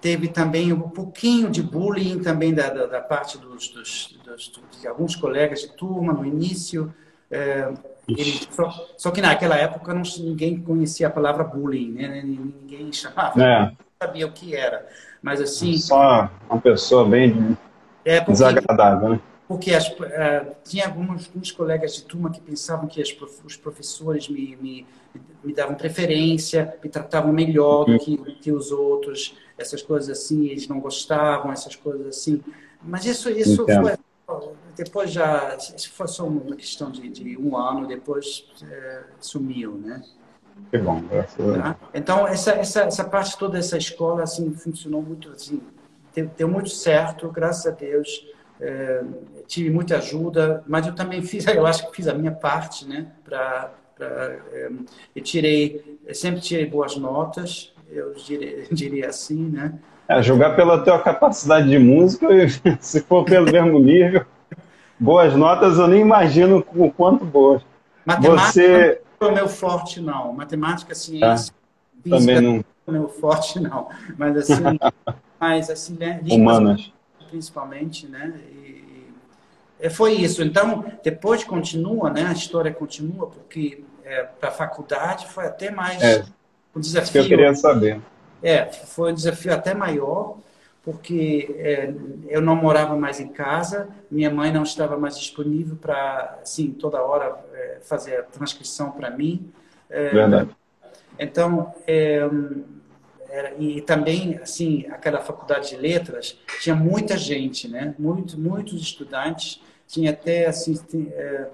teve também um pouquinho de bullying também da, da, da parte dos, dos, dos, de alguns colegas de turma no início. É, ele, só, só, que naquela época não, ninguém conhecia a palavra bullying, né? ninguém chamava, é. sabia o que era. Mas assim. Só uma pessoa bem é porque, desagradável, né? Porque as, uh, tinha alguns, alguns, colegas de turma que pensavam que as, os professores me, me, me, davam preferência, me tratavam melhor do que, que os outros essas coisas assim, eles não gostavam, essas coisas assim. Mas isso, isso foi. Depois já. Isso foi só uma questão de, de um ano, depois é, sumiu, né? Que bom, graças a tá? Então, essa, essa, essa parte toda dessa escola, assim, funcionou muito, assim, deu, deu muito certo, graças a Deus. É, tive muita ajuda, mas eu também fiz, *laughs* eu acho que fiz a minha parte, né? Pra, pra, é, eu tirei, eu sempre tirei boas notas, eu diria, *laughs* diria assim, né? É, jogar pela tua capacidade de música, *laughs* se for pelo mesmo nível, boas notas eu nem imagino o quanto boas. Matemática Você... não é o meu forte, não. Matemática, ciência, é, também não. não é o meu forte, *laughs* não. Mas assim, mas, assim né? Humanas. Principalmente, né? E, e foi isso. Então, depois continua, né? A história continua, porque é, para a faculdade foi até mais é. Um desafio. Que eu queria saber. É, foi um desafio até maior, porque é, eu não morava mais em casa, minha mãe não estava mais disponível para, assim, toda hora é, fazer a transcrição para mim. É, Verdade. Então, é, era, e também, assim, aquela faculdade de letras tinha muita gente, né? Muito, muitos estudantes. Tinha até, assim, é,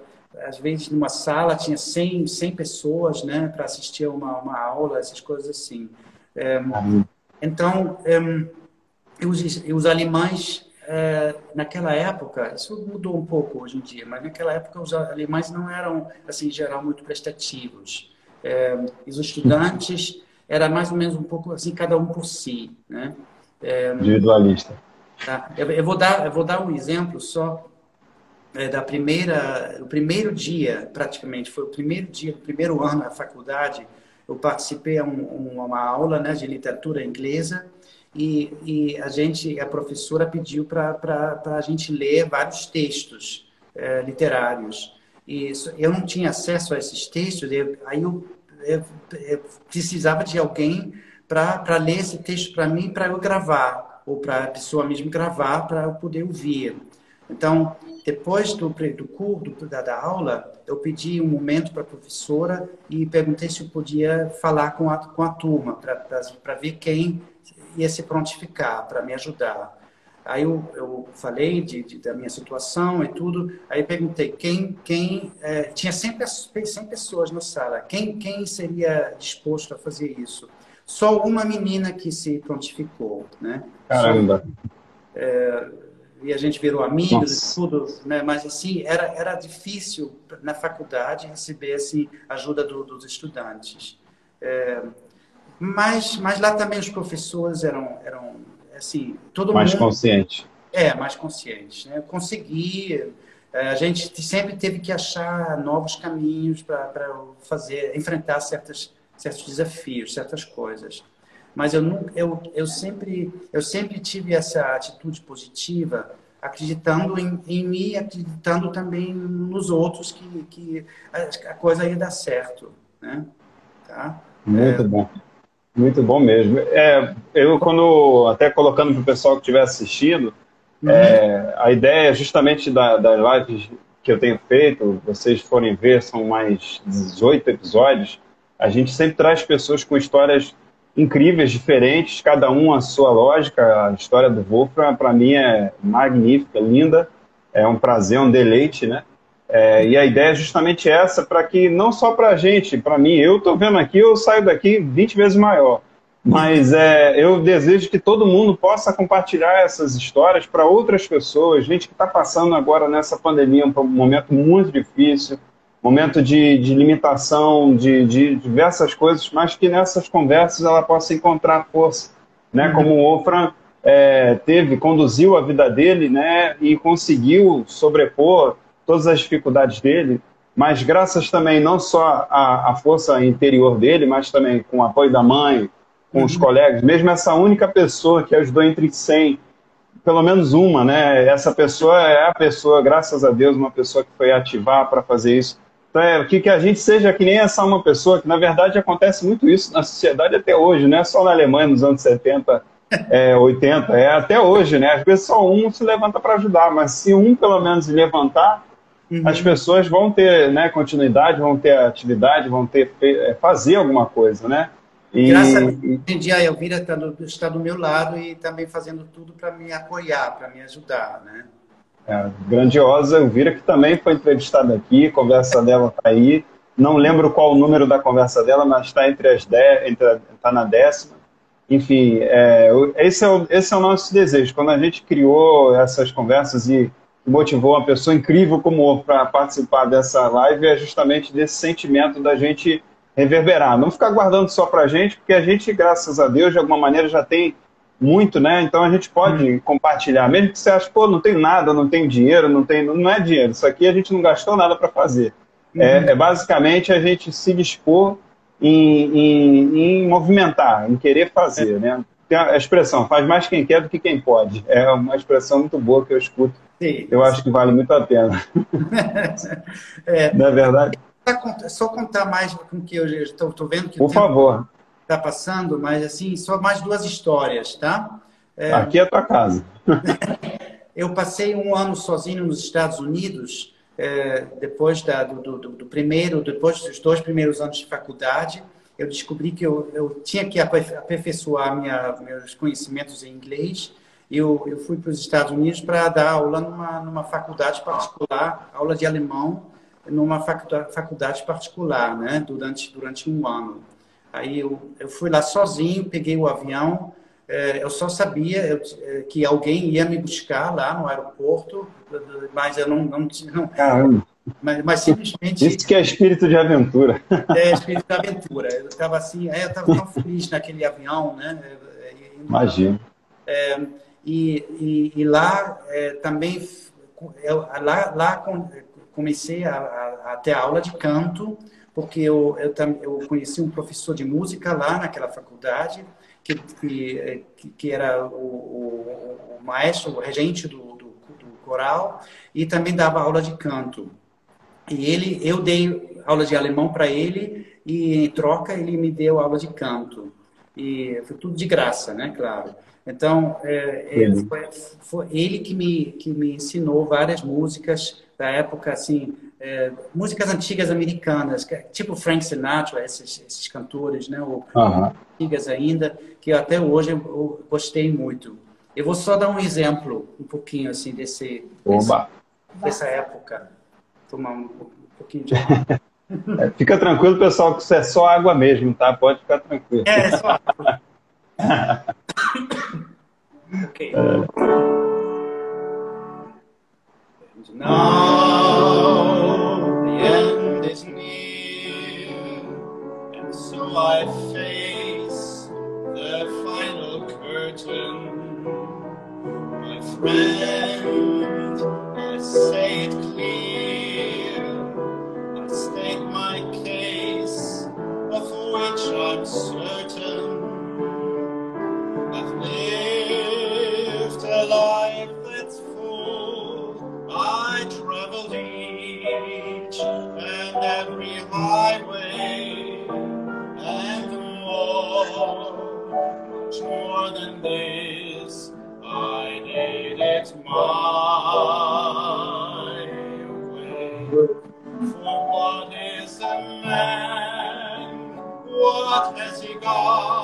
às vezes numa sala tinha 100, 100 pessoas, né? Para assistir a uma, uma aula, essas coisas assim. É, então, é, os, os alemães, é, naquela época, isso mudou um pouco hoje em dia, mas naquela época os alemães não eram, assim, em geral, muito prestativos. É, os estudantes era mais ou menos um pouco assim, cada um por si, né? Individualista. Tá? Eu, eu, vou dar, eu vou dar um exemplo só é, da primeira, o primeiro dia, praticamente, foi o primeiro dia, o primeiro ano da faculdade, eu participei de um, uma aula né, de literatura inglesa e, e a gente, a professora pediu para a gente ler vários textos é, literários. E eu não tinha acesso a esses textos, aí eu eu, eu precisava de alguém para ler esse texto para mim, para eu gravar, ou para a pessoa mesmo gravar, para eu poder ouvir. Então, depois do, do curso, da, da aula, eu pedi um momento para a professora e perguntei se eu podia falar com a, com a turma, para ver quem ia se prontificar, para me ajudar. Aí eu, eu falei de, de, da minha situação e tudo. Aí perguntei quem, quem é, tinha 100, 100 pessoas na sala. Quem, quem seria disposto a fazer isso? Só uma menina que se prontificou, né? Caramba. Só, é, e a gente virou amigos e tudo, né? Mas assim era era difícil na faculdade receber assim ajuda do, dos estudantes. É, mas mas lá também os professores eram eram assim, todo mais mundo... consciente. É, mais consciente. Né? Conseguir... É, a gente sempre teve que achar novos caminhos para fazer, enfrentar certas, certos desafios, certas coisas. Mas eu, nunca, eu, eu, sempre, eu sempre tive essa atitude positiva, acreditando em, em mim, acreditando também nos outros que, que a, a coisa ia dar certo. Né? Tá? Muito é, bom. Muito bom mesmo. É, eu, quando, até colocando para o pessoal que estiver assistindo, uhum. é, a ideia justamente da, das lives que eu tenho feito, vocês forem ver, são mais 18 episódios, a gente sempre traz pessoas com histórias incríveis, diferentes, cada um a sua lógica. A história do Wolfram, para mim, é magnífica, linda, é um prazer, um deleite, né? É, e a ideia é justamente essa, para que não só para a gente, para mim, eu estou vendo aqui, eu saio daqui 20 vezes maior. Mas é, eu desejo que todo mundo possa compartilhar essas histórias para outras pessoas, gente que está passando agora nessa pandemia, um momento muito difícil, momento de, de limitação, de, de, diversas coisas, mas que nessas conversas ela possa encontrar força, né? Uhum. Como o Ofran é, teve, conduziu a vida dele, né? E conseguiu sobrepor todas as dificuldades dele, mas graças também não só à, à força interior dele, mas também com o apoio da mãe, com uhum. os colegas, mesmo essa única pessoa que ajudou entre 100, pelo menos uma, né? Essa pessoa é a pessoa, graças a Deus, uma pessoa que foi ativar para fazer isso. É, que, que a gente seja que nem essa uma pessoa, que na verdade acontece muito isso na sociedade até hoje, não é só na Alemanha nos anos 70, é, 80, é até hoje, né? Às vezes só um se levanta para ajudar, mas se um pelo menos levantar, uhum. as pessoas vão ter né, continuidade, vão ter atividade, vão ter é, fazer alguma coisa, né? E, Graças a Deus, hoje em dia a Elvira está do, está do meu lado e também fazendo tudo para me apoiar, para me ajudar, né? É, grandiosa Elvira, que também foi entrevistada aqui, conversa dela está aí. Não lembro qual o número da conversa dela, mas está entre as dez, está na décima. Enfim, é, esse, é o, esse é o nosso desejo. Quando a gente criou essas conversas e motivou uma pessoa incrível como para participar dessa live é justamente desse sentimento da gente reverberar, não ficar guardando só para a gente, porque a gente, graças a Deus, de alguma maneira já tem muito, né? Então a gente pode hum. compartilhar, mesmo que você ache, pô, não tem nada, não tem dinheiro, não tem, não é dinheiro, isso aqui a gente não gastou nada para fazer. Uhum. É, é, basicamente a gente se dispor em, em, em movimentar, em querer fazer, é. né? Tem a expressão, faz mais quem quer do que quem pode. É uma expressão muito boa que eu escuto Sim. Eu acho que vale muito a pena. *laughs* é, Não é verdade? Só contar mais com que eu estou vendo que Por favor. Está passando, mas assim, só mais duas histórias, tá? É, Aqui é a tua casa. *laughs* eu passei um ano sozinho nos Estados Unidos, é, depois da, do, do, do, primeiro, depois dos dois primeiros anos de faculdade, eu descobri que eu, eu tinha que aperfeiçoar minha, meus conhecimentos em inglês. Eu, eu fui para os Estados Unidos para dar aula numa, numa faculdade particular, aula de alemão, numa faculdade particular, né, durante, durante um ano. Aí eu, eu fui lá sozinho, peguei o avião, é, eu só sabia é, que alguém ia me buscar lá no aeroporto, mas eu não, não, não Caramba. Mas, mas, simplesmente. Isso que é espírito de aventura. É, espírito de aventura. Eu estava assim, é, eu estava tão feliz naquele avião, né? Imagina. É, e, e, e, lá é, também, eu, lá, lá comecei a, a, a, ter aula de canto, porque eu, eu, eu conheci um professor de música lá naquela faculdade, que, que, que era o, o, o maestro, o regente do, do, do coral, e também dava aula de canto. E ele, eu dei aula de alemão para ele e em troca ele me deu aula de canto. E foi tudo de graça, né? Claro. Então, é, é, foi, foi, ele que me, que me ensinou várias músicas da época, assim, é, músicas antigas americanas, é tipo Frank Sinatra, esses, esses cantores, né? Ou, Antigas ainda, que até hoje eu, eu, gostei muito. Eu vou só dar um exemplo, um pouquinho, assim, desse, desse dessa época tomar um pouquinho de água. *laughs* É, fica tranquilo, pessoal, que isso é só água mesmo, tá? Pode ficar tranquilo. É, é só água. *laughs* ok. É. Now my face the final curtain. My friend, I say it clear. I state my case, of which I'm certain. Much more than this. I did it my way. For what is a man? what has he got?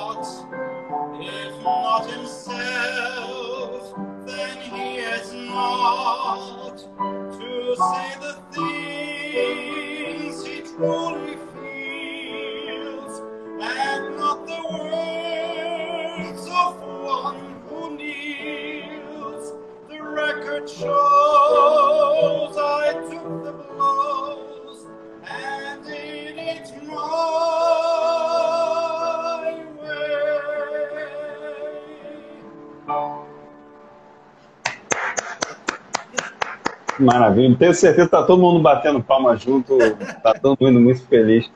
Maravilha. Tenho certeza que está todo mundo batendo palma junto, está todo mundo muito feliz.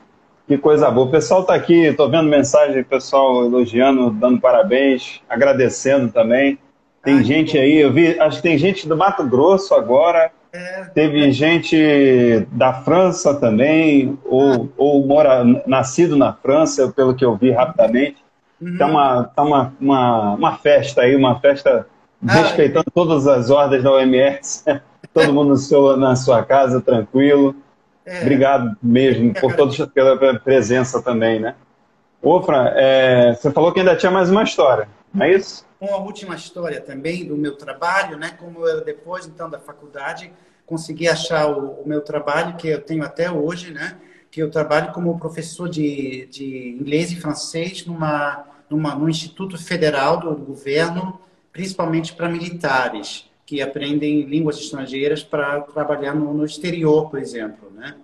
Que coisa boa. O pessoal está aqui, estou vendo mensagem pessoal elogiando, dando parabéns, agradecendo também. Tem Ai, gente aí, eu vi, acho que tem gente do Mato Grosso agora, é, teve gente da França também, ou, ah. ou mora, nascido na França, pelo que eu vi rapidamente. Uhum. Tá, uma, tá uma, uma, uma festa aí, uma festa ah, respeitando todas as ordens da OMS. *laughs* todo mundo seu, na sua casa, tranquilo. É. Obrigado mesmo por todos pela presença também, né? Ofra, é, você falou que ainda tinha mais uma história, não é isso? Uma última história também do meu trabalho, né? Como eu depois então da faculdade consegui achar o, o meu trabalho que eu tenho até hoje, né? Que eu trabalho como professor de, de inglês e francês numa, numa, num instituto federal do governo, principalmente para militares que aprendem línguas estrangeiras para trabalhar no, no, exterior, por exemplo, né?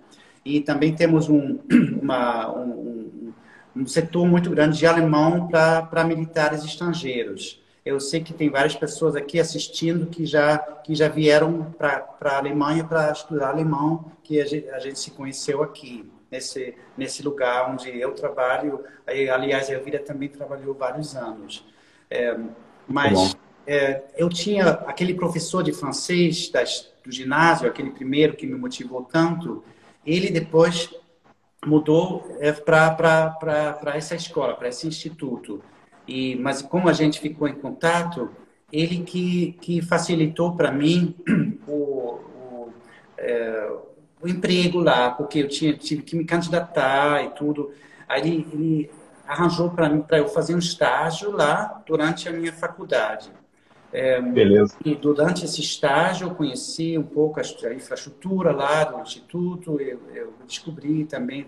E também temos um, *clears throat* uma, um, um setor muito grande de alemão para militares estrangeiros. Eu sei que tem várias pessoas aqui assistindo que já, que já vieram para a Alemanha para estudar alemão, que a gente, a gente, se conheceu aqui, nesse, nesse lugar onde eu trabalho. Aliás, a Elvira também trabalhou vários anos. É, mas é, eu tinha aquele professor de francês das, do ginásio, aquele primeiro que me motivou tanto, ele depois mudou é, para essa escola, para esse instituto. E, mas como a gente ficou em contato, ele que, que facilitou para mim *clears throat* o, o, é, o, emprego lá, porque eu tinha, tive que me candidatar e tudo. Aí ele, ele arranjou para eu fazer um estágio lá durante a minha faculdade. É, Beleza. E durante esse estágio eu conheci um pouco a, infraestrutura lá do instituto, eu, eu descobri também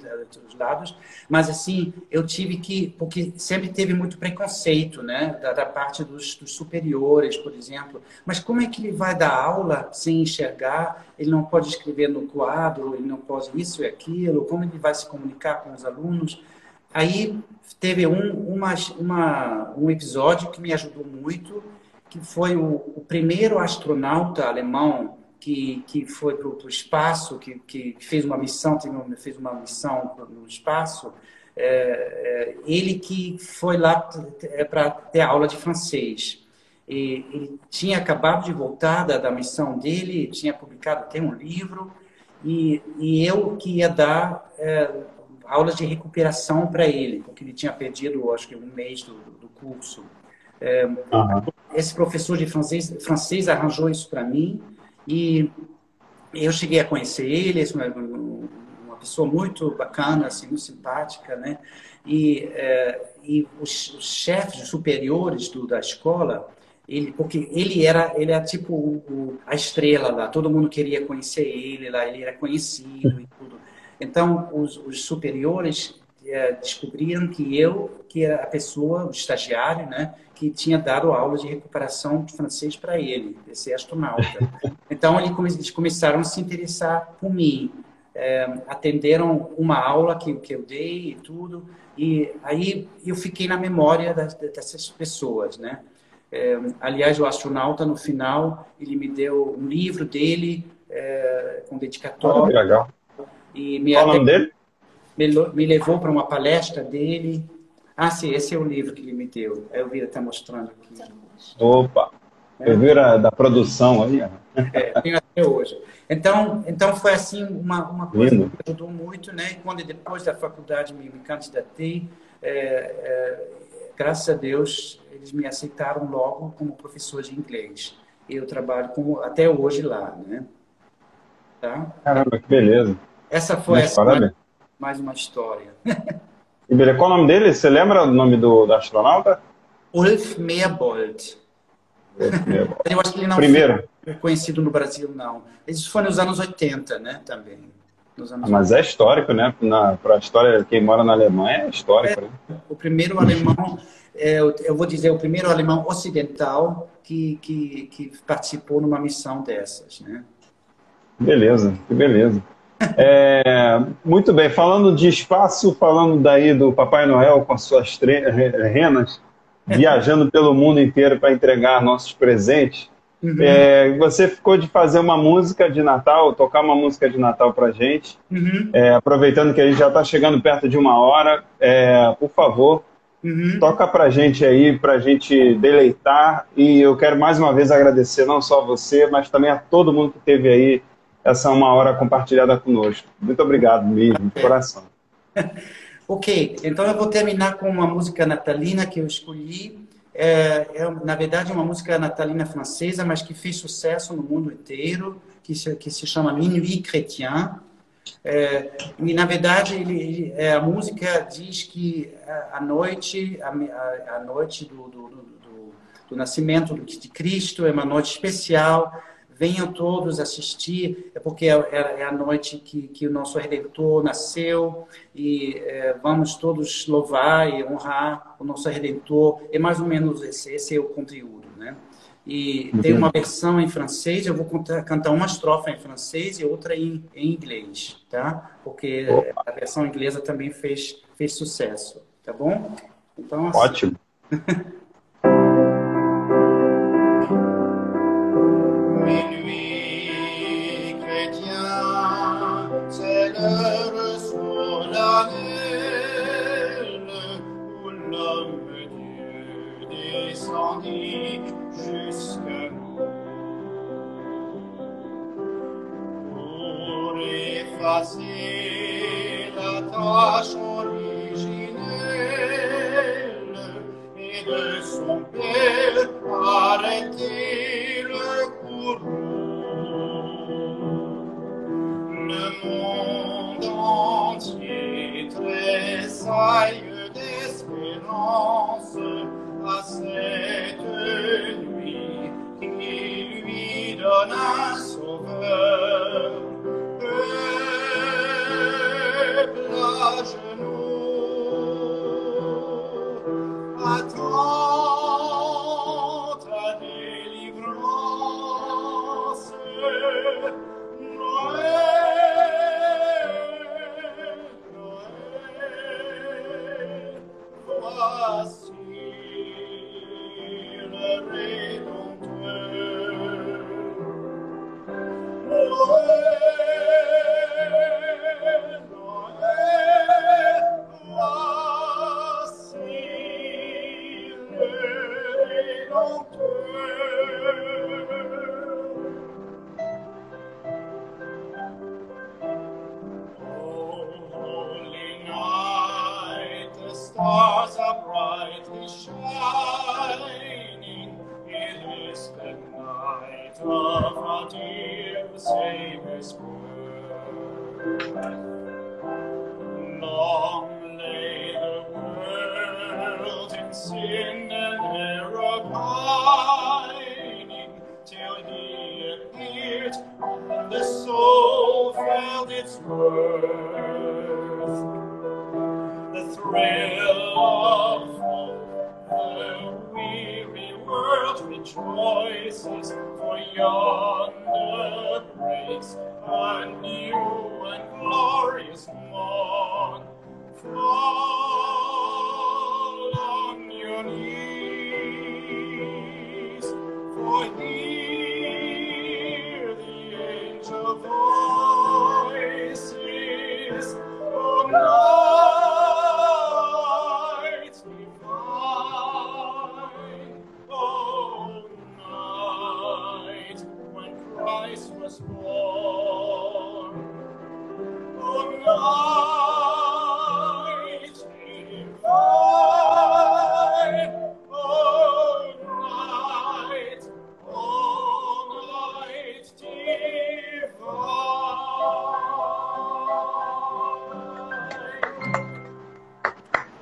os lados, mas assim eu tive que porque sempre teve muito preconceito, né, da, da parte dos, dos, superiores, por exemplo. Mas como é que ele vai dar aula sem enxergar? Ele não pode escrever no quadro, ele não pode isso e aquilo. Como ele vai se comunicar com os alunos? Aí teve um, uma, uma, um episódio que me ajudou muito que foi o, o primeiro astronauta alemão que, que foi para o espaço, que, que fez uma missão, fez uma missão no espaço, é, é, ele que foi lá é, para ter aula de francês. E, ele tinha acabado de voltar da, da missão dele, tinha publicado até um livro, e, e eu que ia dar é, aulas de recuperação para ele, porque ele tinha perdido, acho que, um mês do, do curso. É, uhum. Esse professor de francês, francês arranjou isso para mim e eu cheguei a conhecer ele, uma, pessoa muito bacana, assim, muito simpática, né? E, é, e os, os, chefes superiores do, da escola, ele, porque ele era, ele era tipo o, o, a estrela lá, todo mundo queria conhecer ele lá, ele era conhecido e tudo. Então, os, os superiores é, descobriram que eu, que era a pessoa, o estagiário, né, que tinha dado aula de recuperação de francês para ele, esse astronauta. *laughs* Então, eles começaram a se interessar por mim. É, atenderam uma aula que, que eu dei e tudo, e aí eu fiquei na memória das, dessas pessoas, né? É, aliás, o astronauta, no final, ele me deu um livro dele é, com dedicatória. Oh, que legal. E me Qual o nome dele? Me, levou para uma palestra dele ah, sim, esse é o livro que ele me deu. A Elvira está mostrando aqui. Opa! É. Elvira da produção aí. É, tenho até hoje. Então, então foi assim uma, uma coisa Lindo. que me ajudou muito, né? E quando depois da faculdade me, me candidatei, é, é, graças a Deus eles me aceitaram logo como professor de inglês. Eu trabalho como, até hoje lá, né? Tá? Caramba, que beleza. Essa foi essa, mais, mais uma história. *laughs* Qual o nome dele? Você lembra o nome do, do astronauta? Ulf Meerbold. *laughs* Eu acho que ele não Primeiro. foi conhecido no Brasil, não. Isso foi nos anos 80, né, também. Ah, mas 80. é histórico, né? Para a história, quem mora na Alemanha é histórico, é, né? O primeiro alemão, é, eu vou dizer, o primeiro alemão ocidental que, que, que participou numa missão dessas, né? Beleza, que beleza. É, muito bem, falando de espaço, falando daí do Papai Noel com as suas renas, viajando pelo mundo inteiro para entregar nossos presentes. Uhum. É, você ficou de fazer uma música de Natal, tocar uma música de Natal para gente. Uhum. É, aproveitando que a gente já está chegando perto de uma hora, é, por favor, uhum. toca para gente aí, para gente deleitar. E eu quero mais uma vez agradecer não só a você, mas também a todo mundo que esteve aí essa uma hora compartilhada conosco. Muito obrigado mesmo, de coração. *laughs* ok, então eu vou terminar com uma música natalina que eu escolhi. É, é, na verdade, uma música natalina francesa, mas que fez sucesso no mundo inteiro, que se, que se chama Minuit Chrétien. É, e, na verdade, ele, é, a música diz que a, noite, a, a, a noite do, do, do, do nascimento de Cristo é uma noite especial, venham todos assistir, é porque é, é, é a noite que, que o nosso Redentor nasceu e é, vamos todos louvar e honrar o nosso Redentor. É mais ou menos esse, esse é o conteúdo, né? E uhum. tem uma versão em francês, eu vou contar, cantar uma estrofa em francês e outra em, em inglês, tá? Porque Opa. a versão inglesa também fez, fez sucesso, tá bom? Então, assim... Ótimo. *laughs* et jusqu'à nous pour effacer la tâche originelle et de son père arrêter le courroux. Le monde entier tressaille d'espérance. cette nuit qui lui donna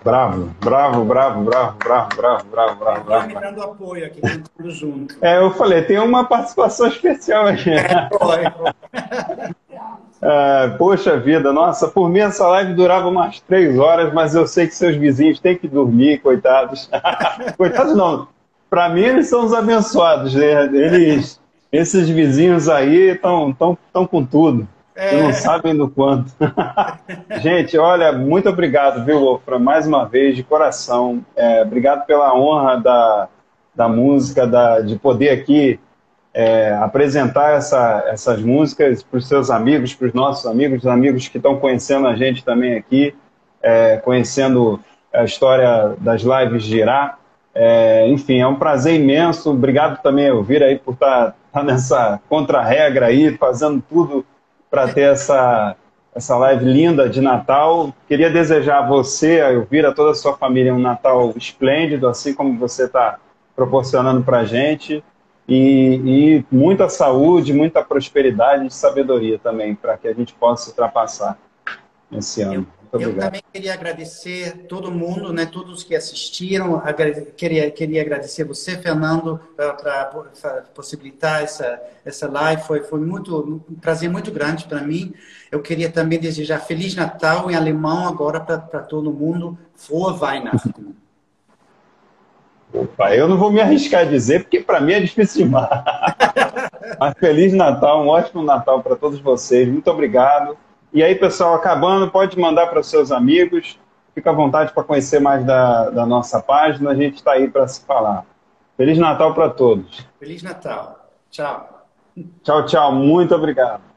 Bravo, bravo, bravo, bravo, bravo, bravo, bravo, bravo. bravo. me dando apoio aqui, tudo junto. É, eu falei, tem uma participação especial aqui. É, foi, foi. *laughs* É, poxa vida, nossa, por mim essa live durava umas três horas, mas eu sei que seus vizinhos têm que dormir, coitados. *laughs* coitados não, para mim eles são os abençoados, né? Eles, esses vizinhos aí estão tão, tão com tudo. É... Não sabem do quanto. *laughs* Gente, olha, muito obrigado, viu, Wolfram, mais uma vez, de coração. É, obrigado pela honra da, da música, da, de poder aqui é, apresentar essa, essas músicas para os seus amigos, para os nossos amigos, os amigos que estão conhecendo a gente também aqui, é, conhecendo a história das lives de Irá. É, enfim, é um prazer imenso. Obrigado também, Elvira, aí, por estar tá, tá nessa contra-regra aí, fazendo tudo para ter essa, essa live linda de Natal. Queria desejar a você, a Elvira, a toda a sua família um Natal esplêndido, assim como você está proporcionando para a gente. E, e, muita saúde, muita prosperidade e sabedoria também, para que a gente possa ultrapassar esse ano. Eu também queria agradecer todo mundo, né, todos que assistiram. Queria, queria agradecer você, Fernando, para possibilitar essa, essa live. Foi, foi muito, um prazer muito grande para mim. Eu queria também desejar Feliz Natal em alemão agora para todo mundo. Frohe Weihnachten. *laughs* Opa, eu não vou me arriscar a dizer, porque para mim é difícil demais. *laughs* Mas Feliz Natal, um ótimo Natal para todos vocês. Muito obrigado. E aí, pessoal, acabando, pode mandar para os seus amigos. Fica à vontade para conhecer mais da, da nossa página. A gente está aí para se falar. Feliz Natal para todos. Feliz Natal. Tchau. Tchau, tchau. Muito obrigado.